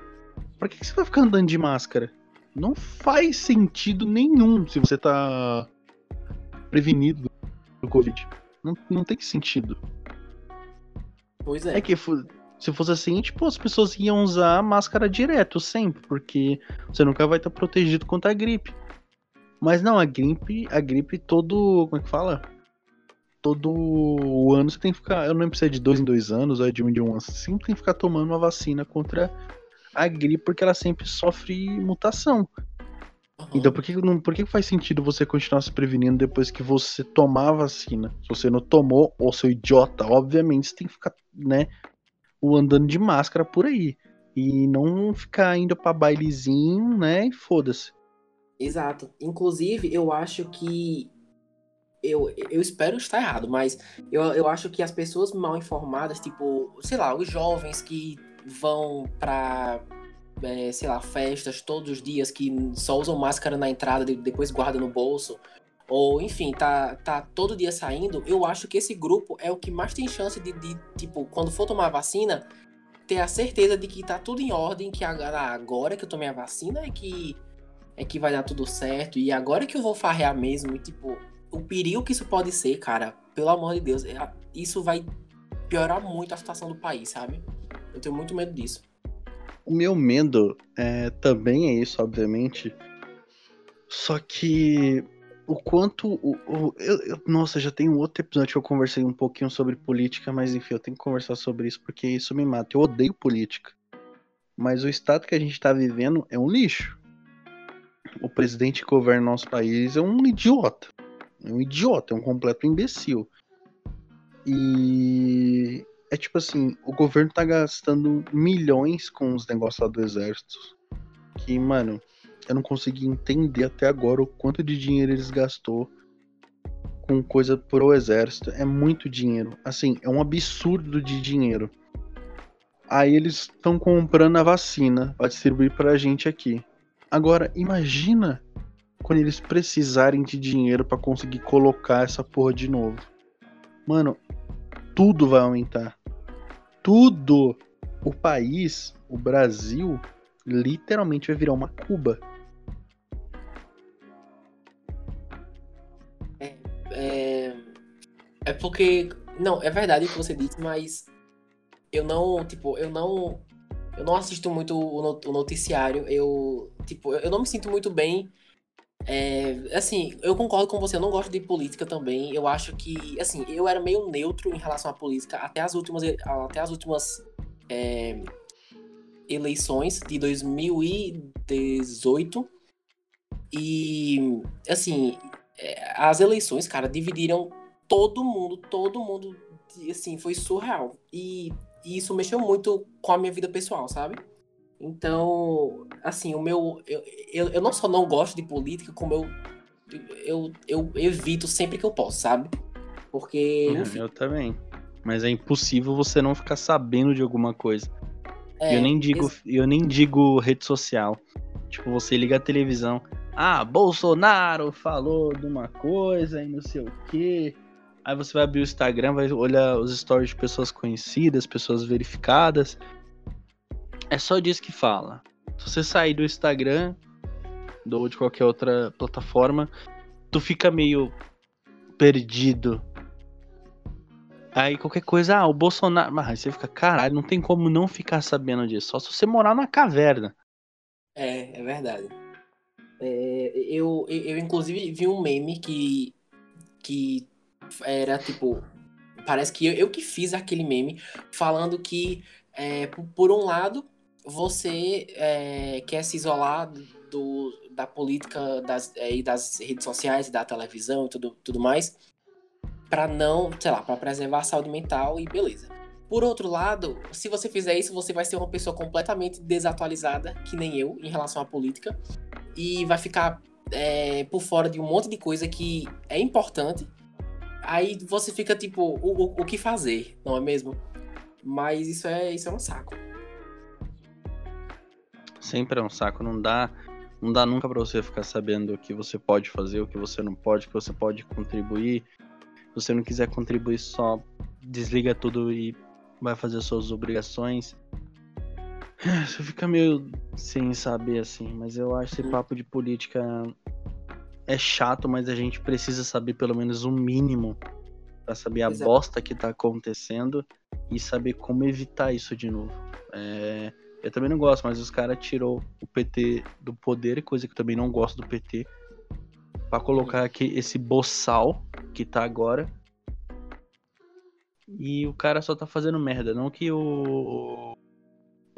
pra que, que você vai ficar andando de máscara? Não faz sentido nenhum se você tá prevenido do Covid. Não, não tem sentido. Pois é. É que Se fosse assim, tipo, as pessoas iam usar máscara direto, sempre, porque você nunca vai estar protegido contra a gripe. Mas não, a gripe, a gripe todo. Como é que fala? Todo ano você tem que ficar. Eu não lembro se é de dois em dois anos ou é de um em um ano. Você sempre tem que ficar tomando uma vacina contra a gripe, porque ela sempre sofre mutação. Uhum. Então por que, não, por que faz sentido você continuar se prevenindo depois que você tomar a vacina? Se você não tomou, ou seu idiota, obviamente você tem que ficar, né, andando de máscara por aí. E não ficar indo pra bailezinho, né, e foda-se. Exato. Inclusive, eu acho que. Eu, eu espero estar errado, mas eu, eu acho que as pessoas mal informadas, tipo, sei lá, os jovens que vão pra é, sei lá, festas todos os dias que só usam máscara na entrada e depois guardam no bolso, ou enfim, tá, tá todo dia saindo, eu acho que esse grupo é o que mais tem chance de, de tipo, quando for tomar vacina, ter a certeza de que tá tudo em ordem, que agora, agora que eu tomei a vacina é que é que vai dar tudo certo, e agora que eu vou farrear mesmo, e tipo, o perigo que isso pode ser, cara, pelo amor de Deus, é, isso vai piorar muito a situação do país, sabe? Eu tenho muito medo disso. O meu medo é, também é isso, obviamente. Só que o quanto. O, o eu, eu, nossa, já tem um outro episódio que eu conversei um pouquinho sobre política, mas enfim, eu tenho que conversar sobre isso porque isso me mata. Eu odeio política. Mas o estado que a gente está vivendo é um lixo. O presidente que governa nosso país é um idiota. É um idiota, é um completo imbecil. E é tipo assim, o governo tá gastando milhões com os negócios lá do exército. Que, mano, eu não consegui entender até agora o quanto de dinheiro eles gastou com coisa pro exército. É muito dinheiro. Assim, é um absurdo de dinheiro. Aí eles estão comprando a vacina para distribuir pra gente aqui. Agora, imagina quando eles precisarem de dinheiro para conseguir colocar essa porra de novo. Mano, tudo vai aumentar. Tudo. O país, o Brasil, literalmente vai virar uma Cuba. É, é, porque. Não, é verdade o que você disse, mas eu não, tipo, eu não. Eu não assisto muito o noticiário. Eu, tipo, eu não me sinto muito bem é, assim, eu concordo com você, eu não gosto de política também. Eu acho que, assim, eu era meio neutro em relação à política até as últimas, até as últimas é, eleições de 2018. E, assim, as eleições, cara, dividiram todo mundo, todo mundo, assim, foi surreal. E, e isso mexeu muito com a minha vida pessoal, sabe? Então, assim, o meu. Eu, eu, eu não só não gosto de política, como eu, eu, eu evito sempre que eu posso, sabe? Porque. Uhum, enfim. Eu também. Mas é impossível você não ficar sabendo de alguma coisa. É, eu nem digo, eu nem digo rede social. Tipo, você liga a televisão. Ah, Bolsonaro falou de uma coisa e não sei o quê. Aí você vai abrir o Instagram, vai olhar os stories de pessoas conhecidas, pessoas verificadas. É só disso que fala. Se você sair do Instagram ou de qualquer outra plataforma, tu fica meio perdido. Aí qualquer coisa, ah, o Bolsonaro. Mas você fica, caralho, não tem como não ficar sabendo disso. Só se você morar na caverna. É, é verdade. É, eu, eu, inclusive, vi um meme que. que era tipo. Parece que eu, eu que fiz aquele meme falando que, é, por, por um lado, você é, quer se isolar do, da política das, é, das redes sociais, da televisão e tudo, tudo mais, para não, sei lá, para preservar a saúde mental e beleza. Por outro lado, se você fizer isso, você vai ser uma pessoa completamente desatualizada, que nem eu, em relação à política, e vai ficar é, por fora de um monte de coisa que é importante. Aí você fica tipo, o, o, o que fazer, não é mesmo? Mas isso é, isso é um saco. Sempre é um saco, não dá, não dá nunca para você ficar sabendo o que você pode fazer, o que você não pode, o que você pode contribuir. Se você não quiser contribuir, só desliga tudo e vai fazer suas obrigações. Você fica meio sem saber assim, mas eu acho esse papo de política é chato, mas a gente precisa saber pelo menos o um mínimo para saber a Exato. bosta que tá acontecendo e saber como evitar isso de novo. É, eu também não gosto, mas os caras tirou o PT do poder, coisa que eu também não gosto do PT, para colocar aqui esse boçal que tá agora. E o cara só tá fazendo merda, não que o,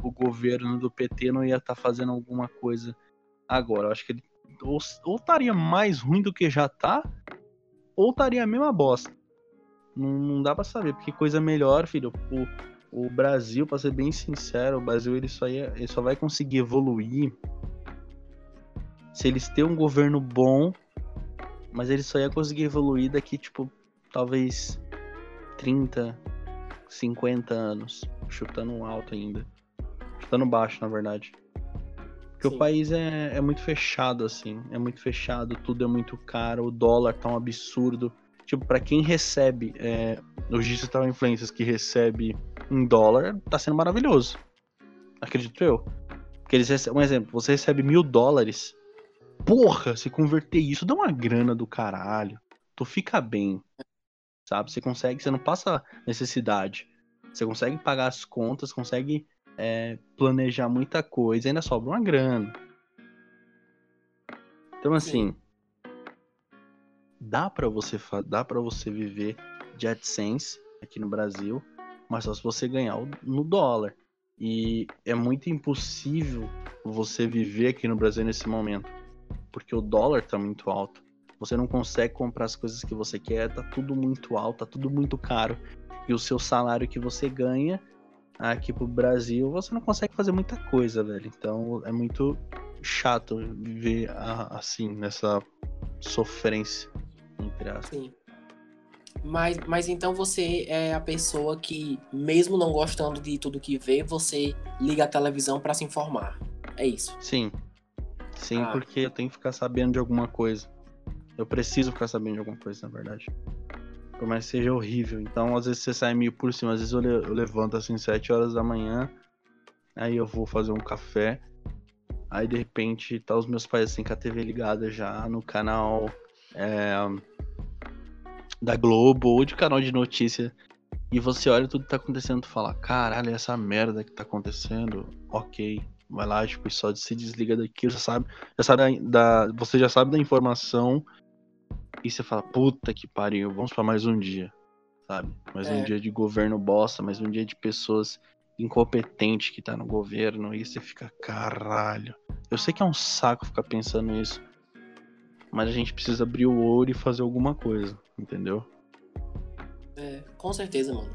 o governo do PT não ia estar tá fazendo alguma coisa agora. Eu acho que ele ou, estaria mais ruim do que já tá, ou estaria a mesma bosta. Não, não dá para saber, porque coisa melhor, filho. O, o Brasil, para ser bem sincero, o Brasil ele só, ia, ele só vai conseguir evoluir se eles terem um governo bom, mas ele só ia conseguir evoluir daqui, tipo, talvez 30, 50 anos, chutando alto ainda. Chutando baixo, na verdade. Porque Sim. o país é, é muito fechado, assim. É muito fechado, tudo é muito caro, o dólar tá um absurdo. Tipo, para quem recebe é, os digital influencers que recebe em dólar, tá sendo maravilhoso. Acredito eu. Porque eles recebem, um exemplo, você recebe mil dólares. Porra, se converter isso dá uma grana do caralho. Tu fica bem. Sabe? Você consegue, você não passa necessidade. Você consegue pagar as contas, consegue é, planejar muita coisa, ainda sobra uma grana. Então assim, Sim. dá para você dá para você viver de AdSense aqui no Brasil, mas só se você ganhar no dólar. E é muito impossível você viver aqui no Brasil nesse momento, porque o dólar tá muito alto. Você não consegue comprar as coisas que você quer, tá tudo muito alto, tá tudo muito caro. E o seu salário que você ganha aqui pro Brasil, você não consegue fazer muita coisa, velho. Então é muito chato viver assim, nessa sofrência, entre aspas. Sim. Mas, mas então você é a pessoa que, mesmo não gostando de tudo que vê, você liga a televisão para se informar. É isso? Sim. Sim, ah. porque eu tenho que ficar sabendo de alguma coisa. Eu preciso ficar sabendo de alguma coisa, na verdade. Por mais que seja horrível. Então, às vezes você sai meio por cima. Às vezes eu, eu levanto assim, 7 horas da manhã. Aí eu vou fazer um café. Aí de repente tá os meus pais assim com a TV ligada já no canal é, da Globo ou de canal de notícia. E você olha tudo que tá acontecendo e fala, caralho, essa merda que tá acontecendo, ok. Vai lá, tipo, só se desliga daqui, já sabe, já sabe da, você já sabe da informação e você fala, puta que pariu, vamos para mais um dia, sabe? Mais é. um dia de governo bosta, mais um dia de pessoas incompetentes que tá no governo, e você fica, caralho. Eu sei que é um saco ficar pensando nisso, mas a gente precisa abrir o olho e fazer alguma coisa, entendeu? É, com certeza, mano.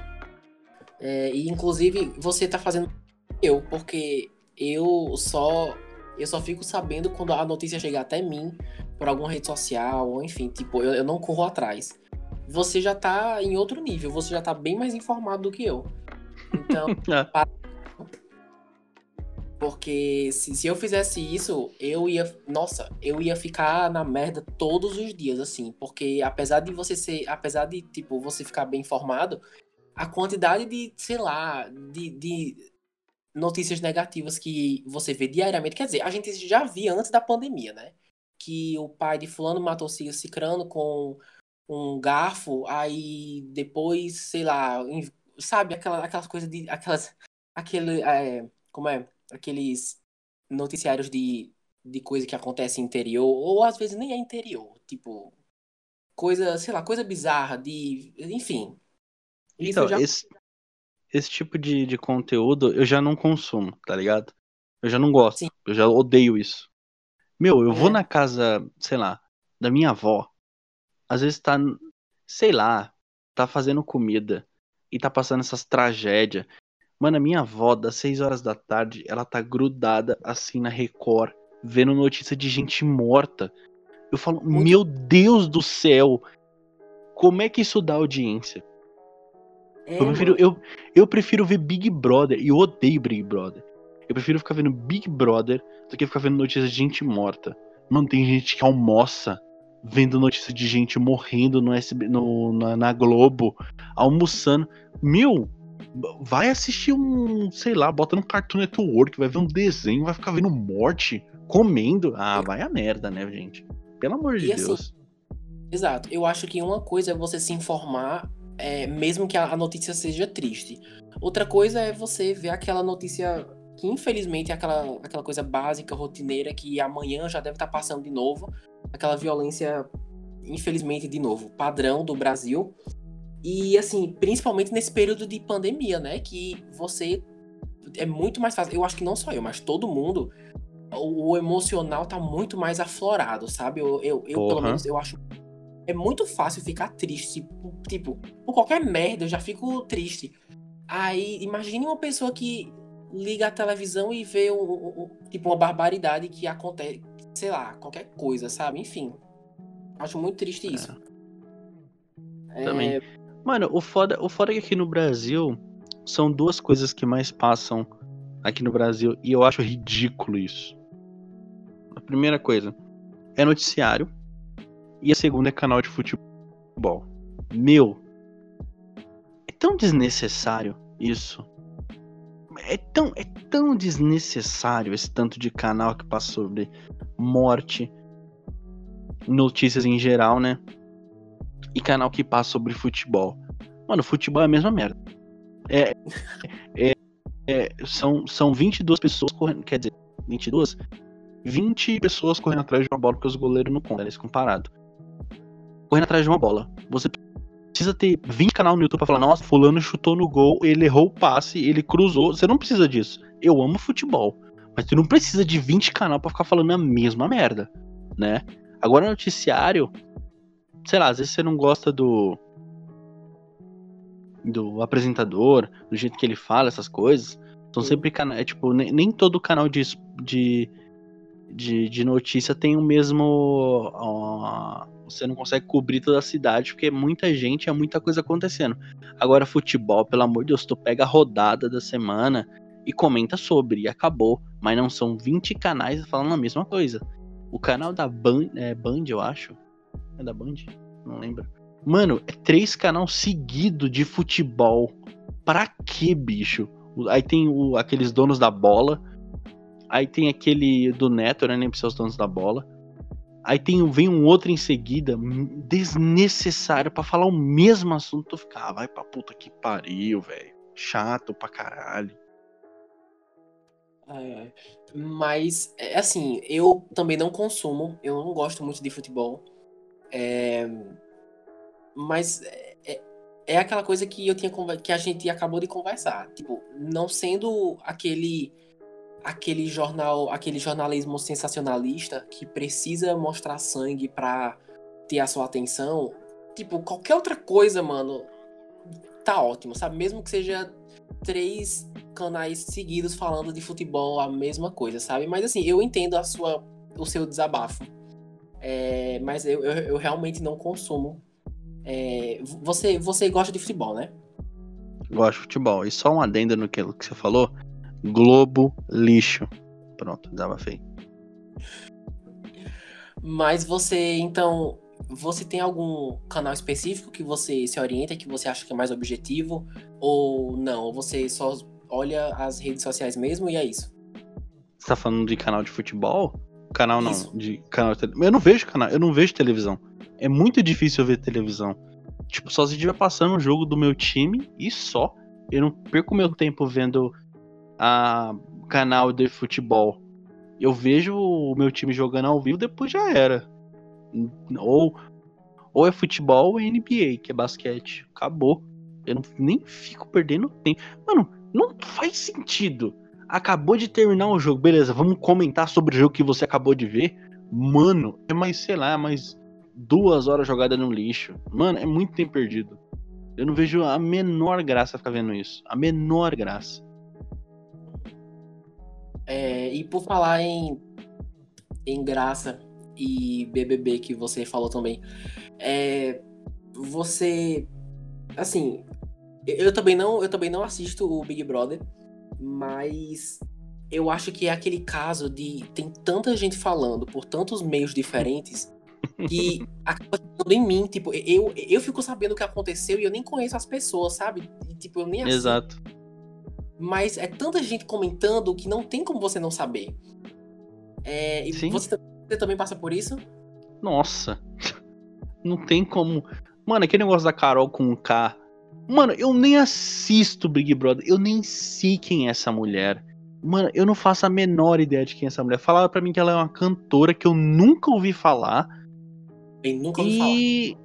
É, e inclusive você tá fazendo eu, porque eu só eu só fico sabendo quando a notícia chega até mim por alguma rede social, ou enfim, tipo, eu, eu não corro atrás. Você já tá em outro nível, você já tá bem mais informado do que eu. Então, é. porque se, se eu fizesse isso, eu ia, nossa, eu ia ficar na merda todos os dias, assim, porque apesar de você ser, apesar de, tipo, você ficar bem informado, a quantidade de, sei lá, de, de notícias negativas que você vê diariamente. Quer dizer, a gente já via antes da pandemia, né? Que o pai de fulano matou o cicrano com um garfo, aí depois, sei lá, sabe, aquela, aquelas coisas de. aquelas. aquele. É, como é? Aqueles noticiários de, de coisa que acontece interior, ou às vezes nem é interior, tipo. Coisa, sei lá, coisa bizarra, de. Enfim. Então, já... esse, esse tipo de, de conteúdo eu já não consumo, tá ligado? Eu já não gosto. Sim. Eu já odeio isso. Meu, eu é. vou na casa, sei lá, da minha avó. Às vezes tá, sei lá, tá fazendo comida e tá passando essas tragédias. Mano, a minha avó, das 6 horas da tarde, ela tá grudada assim na Record, vendo notícia de gente morta. Eu falo, Muito... meu Deus do céu, como é que isso dá audiência? É, eu, prefiro, eu, eu prefiro ver Big Brother, e eu odeio Big Brother. Eu prefiro ficar vendo Big Brother do que ficar vendo notícias de gente morta. Mano, tem gente que almoça vendo notícia de gente morrendo no SB, no, na, na Globo, almoçando. Meu, vai assistir um, sei lá, bota no Cartoon Network, vai ver um desenho, vai ficar vendo morte, comendo. Ah, vai a merda, né, gente? Pelo amor de e assim, Deus. Assim, exato. Eu acho que uma coisa é você se informar é, mesmo que a notícia seja triste. Outra coisa é você ver aquela notícia que infelizmente é aquela, aquela coisa básica, rotineira, que amanhã já deve estar tá passando de novo, aquela violência, infelizmente, de novo, padrão do Brasil. E assim, principalmente nesse período de pandemia, né? Que você é muito mais fácil. Eu acho que não só eu, mas todo mundo. O, o emocional tá muito mais aflorado, sabe? Eu, eu, eu pelo menos, eu acho. É muito fácil ficar triste. Tipo, por qualquer merda, eu já fico triste. Aí, imagine uma pessoa que liga a televisão e vê um, um, tipo uma barbaridade que acontece, sei lá, qualquer coisa, sabe? Enfim. Acho muito triste isso. É. Também. É... Mano, o foda, o foda é que aqui no Brasil são duas coisas que mais passam aqui no Brasil e eu acho ridículo isso. A primeira coisa é noticiário e a segunda é canal de futebol. Meu, é tão desnecessário isso é tão, é tão desnecessário esse tanto de canal que passa sobre morte, notícias em geral, né? E canal que passa sobre futebol. Mano, futebol é a mesma merda. É, é, é, são, são 22 pessoas correndo, quer dizer, 22? 20 pessoas correndo atrás de uma bola porque os goleiros não contam, eles comparado. Correndo atrás de uma bola. Você precisa ter 20 canal no YouTube pra falar, nossa, fulano chutou no gol, ele errou o passe, ele cruzou. Você não precisa disso. Eu amo futebol. Mas você não precisa de 20 canal para ficar falando a mesma merda, né? Agora noticiário, sei lá, às vezes você não gosta do do apresentador, do jeito que ele fala essas coisas. São sempre canais, é, tipo, nem, nem todo canal de, de, de, de notícia tem o mesmo você não consegue cobrir toda a cidade, porque é muita gente, é muita coisa acontecendo. Agora, futebol, pelo amor de Deus, tu pega a rodada da semana e comenta sobre, e acabou. Mas não são 20 canais falando a mesma coisa. O canal da Band, é Band, eu acho. É da Band? Não lembro. Mano, é três canal seguido de futebol. Pra que, bicho? Aí tem o, aqueles donos da bola. Aí tem aquele do Neto, né? Nem precisa os donos da bola. Aí tem, vem um outro em seguida, desnecessário, para falar o mesmo assunto. Ficar, ah, vai pra puta que pariu, velho. Chato pra caralho. É, mas, é, assim, eu também não consumo, eu não gosto muito de futebol. É, mas é, é, é aquela coisa que eu tinha que a gente acabou de conversar. Tipo, não sendo aquele aquele jornal, aquele jornalismo sensacionalista que precisa mostrar sangue para ter a sua atenção, tipo, qualquer outra coisa, mano, tá ótimo, sabe? Mesmo que seja três canais seguidos falando de futebol, a mesma coisa, sabe? Mas assim, eu entendo a sua, o seu desabafo. É, mas eu, eu, eu, realmente não consumo. É, você, você gosta de futebol, né? Gosto de futebol. E só um adendo no que, que você falou. Globo lixo. Pronto, dava feio. Mas você, então, você tem algum canal específico que você se orienta, que você acha que é mais objetivo? Ou não? Ou você só olha as redes sociais mesmo e é isso? Você tá falando de canal de futebol? Canal não, isso. de canal de Eu não vejo canal, eu não vejo televisão. É muito difícil eu ver televisão. Tipo, só se estiver passando o jogo do meu time e só. Eu não perco meu tempo vendo a canal de futebol. Eu vejo o meu time jogando ao vivo, depois já era. Ou, ou é futebol ou é NBA, que é basquete. Acabou. Eu não, nem fico perdendo tempo. Mano, não faz sentido. Acabou de terminar o jogo, beleza, vamos comentar sobre o jogo que você acabou de ver. Mano, é mais, sei lá, mais duas horas jogada no lixo. Mano, é muito tempo perdido. Eu não vejo a menor graça ficar vendo isso. A menor graça. É, e por falar em, em graça e BBB que você falou também, é, você, assim, eu também não, eu também não assisto o Big Brother, mas eu acho que é aquele caso de tem tanta gente falando por tantos meios diferentes que acaba ficando em mim, tipo, eu, eu fico sabendo o que aconteceu e eu nem conheço as pessoas, sabe? E, tipo, eu nem assisto. Exato mas é tanta gente comentando que não tem como você não saber. É, e você, você, também passa por isso? Nossa, não tem como. Mano, aquele negócio da Carol com K Mano, eu nem assisto Big Brother. Eu nem sei quem é essa mulher. Mano, eu não faço a menor ideia de quem é essa mulher. Falaram pra mim que ela é uma cantora que eu nunca ouvi falar. Eu nunca ouvi e... falar.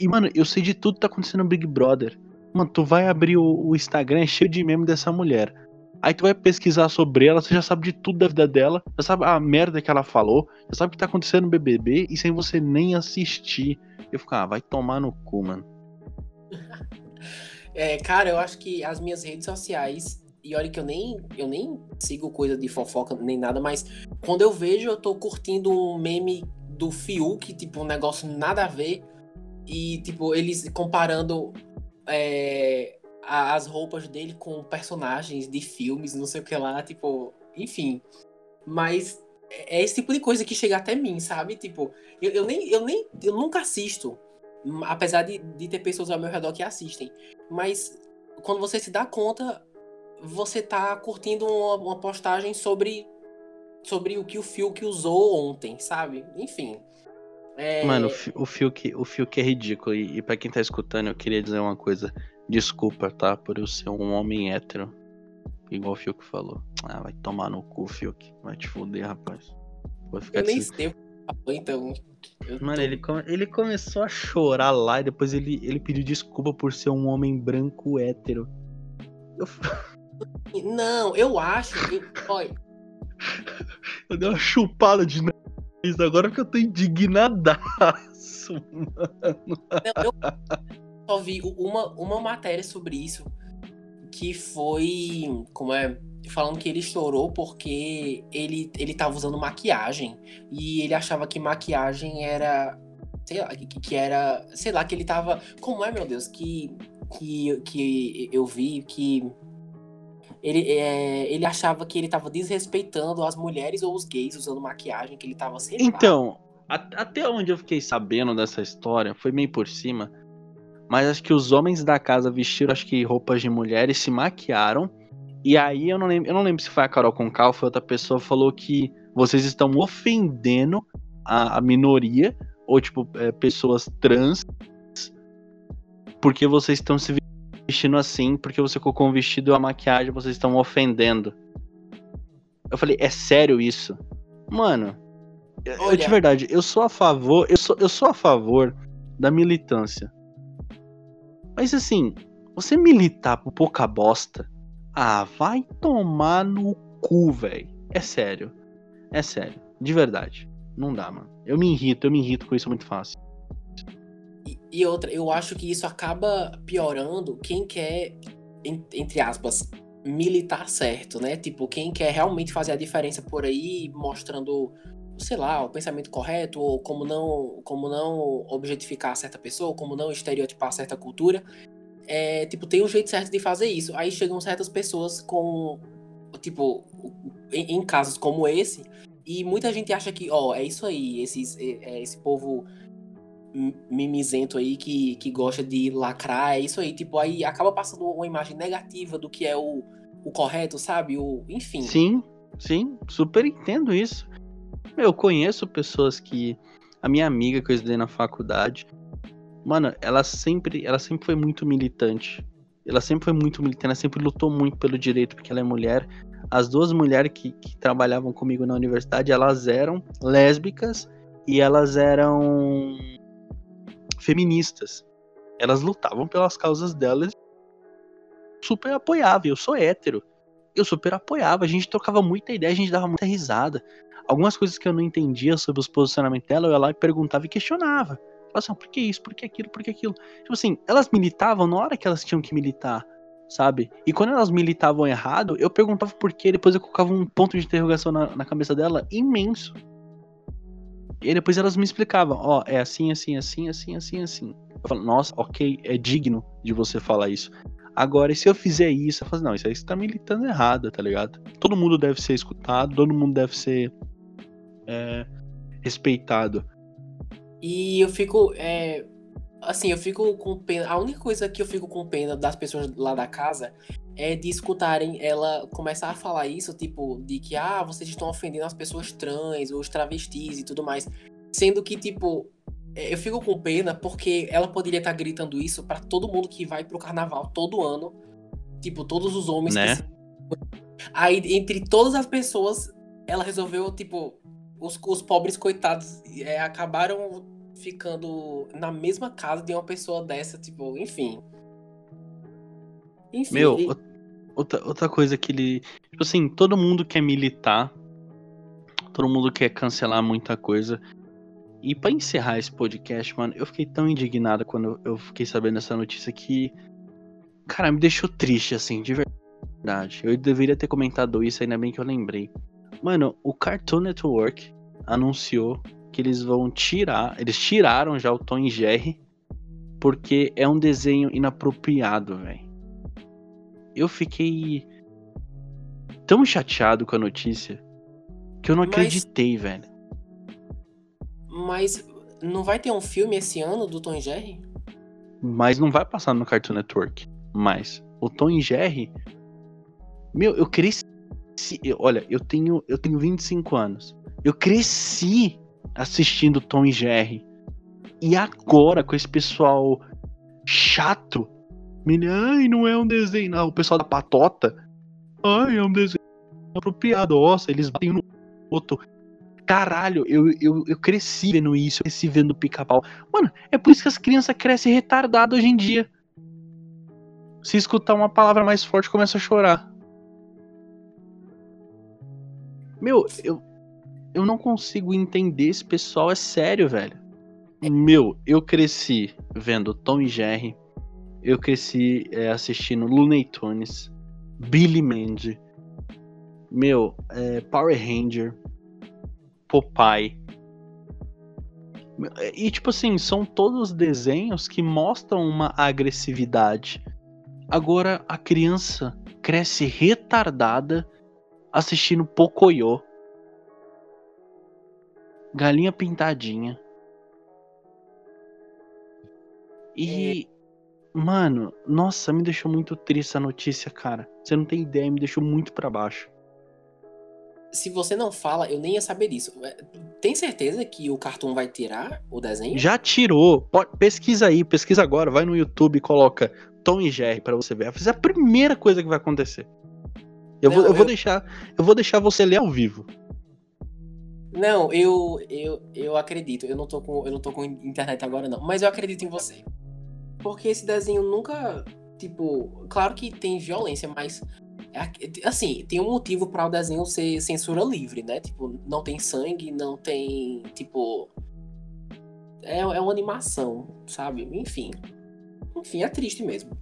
E, mano, eu sei de tudo que tá acontecendo no Big Brother. Mano, tu vai abrir o, o Instagram, é cheio de meme dessa mulher. Aí tu vai pesquisar sobre ela, você já sabe de tudo da vida dela, já sabe a merda que ela falou, já sabe o que tá acontecendo no BBB e sem você nem assistir. Eu fico, ah, vai tomar no cu, mano. é, cara, eu acho que as minhas redes sociais, e olha que eu nem, eu nem sigo coisa de fofoca nem nada, mas quando eu vejo, eu tô curtindo um meme do Fiuk, tipo, um negócio nada a ver, e, tipo, eles comparando é, as roupas dele com personagens de filmes, não sei o que lá, tipo, enfim. Mas é esse tipo de coisa que chega até mim, sabe? Tipo, eu, eu nem, eu nem, eu nunca assisto, apesar de, de ter pessoas ao meu redor que assistem. Mas quando você se dá conta, você tá curtindo uma, uma postagem sobre sobre o que o Fiuk usou ontem, sabe? Enfim. É... Mano, o Fiuk, o Fiuk é ridículo. E, e para quem tá escutando, eu queria dizer uma coisa. Desculpa, tá? Por eu ser um homem hétero. Igual o Fiuk falou. Ah, vai tomar no cu, Fiuk. Vai te fuder, rapaz. Vou ficar eu nem sei então. Mano, ele, come... ele começou a chorar lá e depois ele, ele pediu desculpa por ser um homem branco hétero. Eu... Não, eu acho que. Olha. Eu dei uma chupada de nariz agora que eu tô indignadaço, mano. Eu só vi uma, uma matéria sobre isso que foi. Como é? Falando que ele chorou porque ele, ele tava usando maquiagem. E ele achava que maquiagem era. Sei lá, que, que era. Sei lá, que ele tava. Como é, meu Deus? Que. Que, que eu vi que ele, é, ele achava que ele tava desrespeitando as mulheres ou os gays usando maquiagem, que ele tava sem. Então, a, até onde eu fiquei sabendo dessa história, foi meio por cima. Mas acho que os homens da casa vestiram, acho que roupas de mulheres, se maquiaram. E aí eu não lembro, eu não lembro se foi a Carol Concal foi outra pessoa falou que vocês estão ofendendo a, a minoria, ou tipo, é, pessoas trans, porque vocês estão se vestindo assim, porque você colocou um vestido e a maquiagem, vocês estão ofendendo. Eu falei, é sério isso? Mano, Olha. eu de verdade, eu sou a favor, eu sou, eu sou a favor da militância. Mas assim, você militar por pouca bosta, ah, vai tomar no cu, velho. É sério. É sério. De verdade. Não dá, mano. Eu me irrito, eu me irrito com isso muito fácil. E, outra, eu acho que isso acaba piorando quem quer, entre aspas, militar certo, né? Tipo, quem quer realmente fazer a diferença por aí, mostrando sei lá, o pensamento correto, ou como não, como não objetificar certa pessoa, como não estereotipar certa cultura. É, tipo, tem um jeito certo de fazer isso. Aí chegam certas pessoas com, tipo, em, em casos como esse, e muita gente acha que, ó, oh, é isso aí, esses, é, é, esse povo mimizento aí que, que gosta de lacrar, é isso aí. Tipo, aí acaba passando uma imagem negativa do que é o, o correto, sabe? O, enfim. Sim, sim, super entendo isso. Eu conheço pessoas que. A minha amiga que eu estudei na faculdade, mano, ela sempre, ela sempre foi muito militante. Ela sempre foi muito militante, ela sempre lutou muito pelo direito, porque ela é mulher. As duas mulheres que, que trabalhavam comigo na universidade, elas eram lésbicas e elas eram feministas. Elas lutavam pelas causas delas. Super apoiava. Eu sou hétero. Eu super apoiava. A gente trocava muita ideia, a gente dava muita risada algumas coisas que eu não entendia sobre os posicionamentos dela, eu ia lá e perguntava e questionava. Falava assim, por que isso, por que aquilo, por que aquilo? Tipo assim, elas militavam na hora que elas tinham que militar, sabe? E quando elas militavam errado, eu perguntava por quê, depois eu colocava um ponto de interrogação na, na cabeça dela imenso. E aí depois elas me explicavam, ó, oh, é assim, assim, assim, assim, assim, assim. Eu falo, nossa, ok, é digno de você falar isso. Agora, se eu fizer isso, eu falo, não, isso aí você tá militando errado, tá ligado? Todo mundo deve ser escutado, todo mundo deve ser é, respeitado. E eu fico. É, assim, eu fico com pena. A única coisa que eu fico com pena das pessoas lá da casa é de escutarem ela começar a falar isso, tipo, de que, ah, vocês estão ofendendo as pessoas trans, os travestis e tudo mais. Sendo que, tipo, é, eu fico com pena porque ela poderia estar tá gritando isso para todo mundo que vai pro carnaval todo ano. Tipo, todos os homens. Né? Aí, entre todas as pessoas, ela resolveu, tipo, os, os pobres coitados é, acabaram ficando na mesma casa de uma pessoa dessa, tipo, enfim. Enfim. Meu, e... outra, outra coisa que ele. Tipo assim, todo mundo quer militar. Todo mundo quer cancelar muita coisa. E para encerrar esse podcast, mano, eu fiquei tão indignado quando eu fiquei sabendo dessa notícia que. Cara, me deixou triste, assim, de verdade. Eu deveria ter comentado isso, ainda bem que eu lembrei. Mano, o Cartoon Network anunciou que eles vão tirar. Eles tiraram já o Tom e Jerry. Porque é um desenho inapropriado, velho. Eu fiquei tão chateado com a notícia que eu não Mas... acreditei, velho. Mas não vai ter um filme esse ano do Tom Jerry? Mas não vai passar no Cartoon Network. Mas o Tom Jerry. Meu, eu cresci. Olha, eu tenho, eu tenho 25 anos. Eu cresci assistindo Tom Jerry. E agora, com esse pessoal chato, me, ai, não é um desenho. Não, o pessoal da patota. Ai, é um desenho apropriado. Nossa, eles batem no outro. Caralho, eu, eu, eu cresci vendo isso, eu cresci vendo pica-pau. Mano, é por isso que as crianças crescem retardadas hoje em dia. Se escutar uma palavra mais forte, começa a chorar. Meu, eu, eu não consigo entender esse pessoal, é sério, velho. Meu, eu cresci vendo Tom e Jerry. Eu cresci é, assistindo Looney Tunes, Billy Mandy, meu, é, Power Ranger, Popeye. E tipo assim, são todos desenhos que mostram uma agressividade. Agora a criança cresce retardada assistindo Pocoyo. Galinha pintadinha. E mano, nossa, me deixou muito triste a notícia, cara. Você não tem ideia, me deixou muito para baixo se você não fala, eu nem ia saber disso. É, tem certeza que o Cartoon vai tirar o desenho? Já tirou. Pesquisa aí, pesquisa agora, vai no YouTube e coloca Tom e Jerry para você ver. É a primeira coisa que vai acontecer. Eu, não, vou, eu, eu, vou deixar, eu vou deixar você ler ao vivo. Não, eu, eu, eu acredito. Eu não tô com, eu não tô com internet agora não, mas eu acredito em você. Porque esse desenho nunca, tipo, claro que tem violência, mas é assim, tem um motivo para o desenho ser censura livre, né? Tipo, não tem sangue, não tem. Tipo. É, é uma animação, sabe? Enfim. Enfim, é triste mesmo.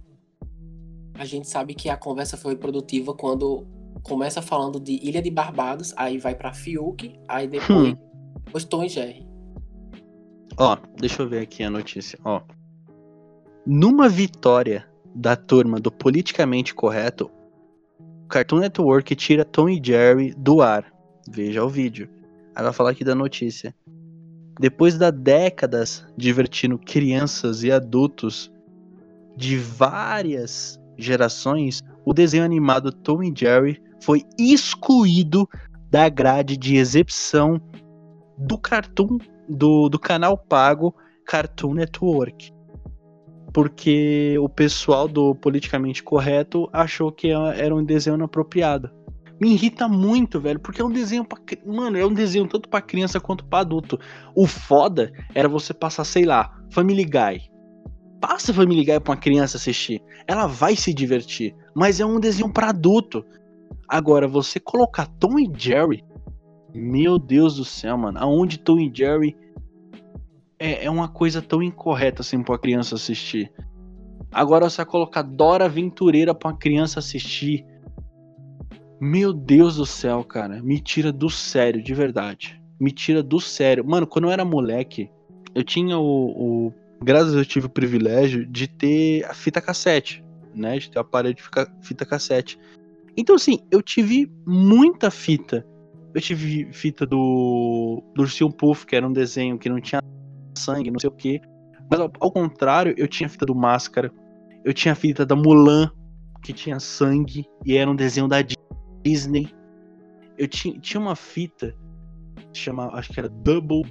A gente sabe que a conversa foi produtiva quando começa falando de Ilha de Barbados, aí vai para Fiuk, aí depois hum. Tom e Jerry. Ó, deixa eu ver aqui a notícia. Ó. Numa vitória da turma do politicamente correto, Cartoon Network tira Tom e Jerry do ar. Veja o vídeo. Aí vai falar aqui da notícia. Depois da décadas divertindo crianças e adultos de várias gerações, o desenho animado Tom e Jerry foi excluído da grade de exibição do cartoon do, do canal pago Cartoon Network porque o pessoal do politicamente correto achou que era um desenho inapropriado. Me irrita muito, velho, porque é um desenho pra. Mano, é um desenho tanto pra criança quanto pra adulto. O foda era você passar, sei lá, Family Guy. Passa Family Guy pra uma criança assistir. Ela vai se divertir. Mas é um desenho pra adulto. Agora, você colocar Tom e Jerry. Meu Deus do céu, mano. Aonde Tom e Jerry é, é uma coisa tão incorreta assim pra criança assistir. Agora você vai colocar Dora Aventureira pra uma criança assistir. Meu Deus do céu, cara. Me tira do sério, de verdade. Me tira do sério. Mano, quando eu era moleque, eu tinha o. o graças a Deus eu tive o privilégio de ter a fita cassete, né? De ter o aparelho de fita cassete. Então, assim, eu tive muita fita. Eu tive fita do, do Ursinho Puff, que era um desenho que não tinha sangue, não sei o que. Mas ao, ao, contrário, eu tinha fita do Máscara, eu tinha fita da Mulan, que tinha sangue, e era um desenho da Disney. Eu tinha, tinha uma fita, chama, acho que era Double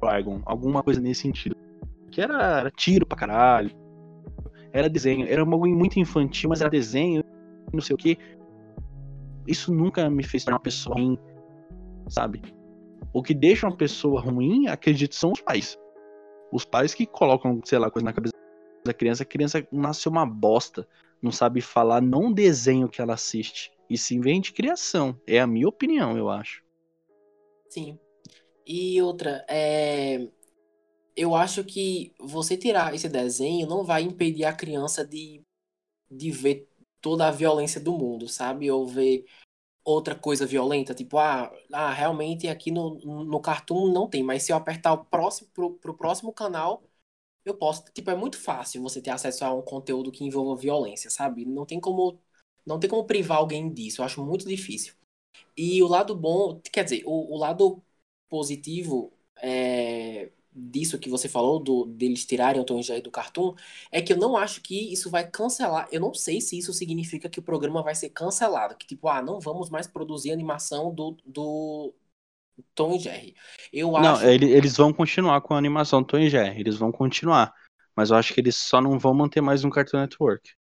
Dragon, alguma coisa nesse sentido. Que era, era tiro pra caralho. Era desenho. Era um bagulho muito infantil, mas era desenho, não sei o que. Isso nunca me fez tornar uma pessoa ruim, sabe? O que deixa uma pessoa ruim, acredito, são os pais. Os pais que colocam, sei lá, coisa na cabeça da criança, a criança nasceu uma bosta, não sabe falar, não desenho que ela assiste, e sim vem de criação. É a minha opinião, eu acho. Sim. E outra, é... eu acho que você tirar esse desenho não vai impedir a criança de, de ver toda a violência do mundo, sabe? Ou ver outra coisa violenta, tipo, ah, ah realmente aqui no, no Cartoon não tem, mas se eu apertar o próximo pro, pro próximo canal, eu posso, tipo, é muito fácil você ter acesso a um conteúdo que envolva violência, sabe? Não tem como não tem como privar alguém disso, eu acho muito difícil. E o lado bom, quer dizer, o, o lado positivo é, disso que você falou, do, deles tirarem o Tom Jerry do Cartoon, é que eu não acho que isso vai cancelar. Eu não sei se isso significa que o programa vai ser cancelado. Que tipo, ah, não vamos mais produzir animação do, do Tom e Jerry. Eu não, acho... ele, eles vão continuar com a animação do Tom e Jerry. Eles vão continuar. Mas eu acho que eles só não vão manter mais um Cartoon Network.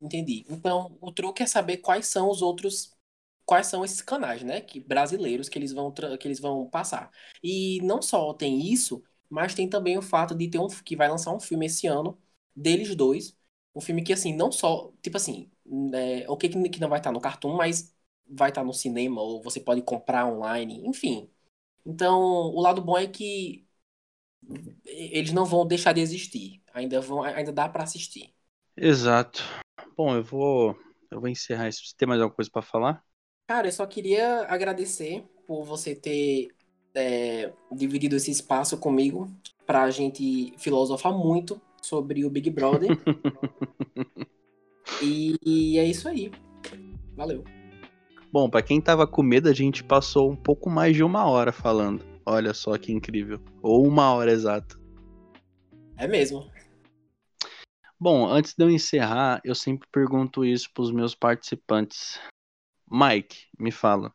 Entendi. Então, o truque é saber quais são os outros quais são esses canais, né, que brasileiros que eles vão que eles vão passar. E não só tem isso, mas tem também o fato de ter um que vai lançar um filme esse ano deles dois, um filme que assim não só tipo assim, é, o que que não vai estar no cartoon, mas vai estar no cinema ou você pode comprar online, enfim. Então, o lado bom é que eles não vão deixar de existir. Ainda vão, ainda dá para assistir. Exato. Bom, eu vou eu vou encerrar isso. Você tem mais alguma coisa para falar? Cara, eu só queria agradecer por você ter é, dividido esse espaço comigo pra gente filosofar muito sobre o Big Brother. e, e, é isso aí. Valeu. Bom, para quem tava com medo, a gente passou um pouco mais de uma hora falando. Olha só que incrível. Ou uma hora exata. É mesmo. Bom, antes de eu encerrar, eu sempre pergunto isso pros meus participantes. Mike, me fala.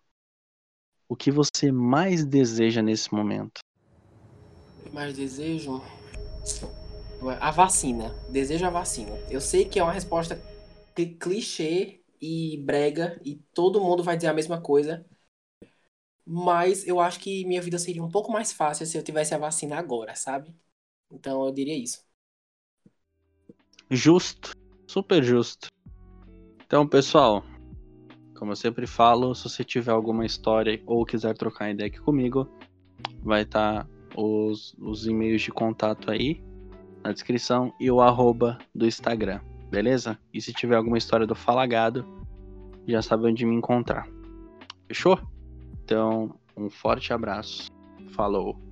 O que você mais deseja nesse momento? Mais desejo? A vacina. Desejo a vacina. Eu sei que é uma resposta clichê e brega e todo mundo vai dizer a mesma coisa. Mas eu acho que minha vida seria um pouco mais fácil se eu tivesse a vacina agora, sabe? Então eu diria isso. Justo. Super justo. Então, pessoal, como eu sempre falo, se você tiver alguma história ou quiser trocar ideia aqui comigo, vai estar tá os, os e-mails de contato aí na descrição e o arroba do Instagram, beleza? E se tiver alguma história do Falagado, já sabe onde me encontrar. Fechou? Então, um forte abraço. Falou!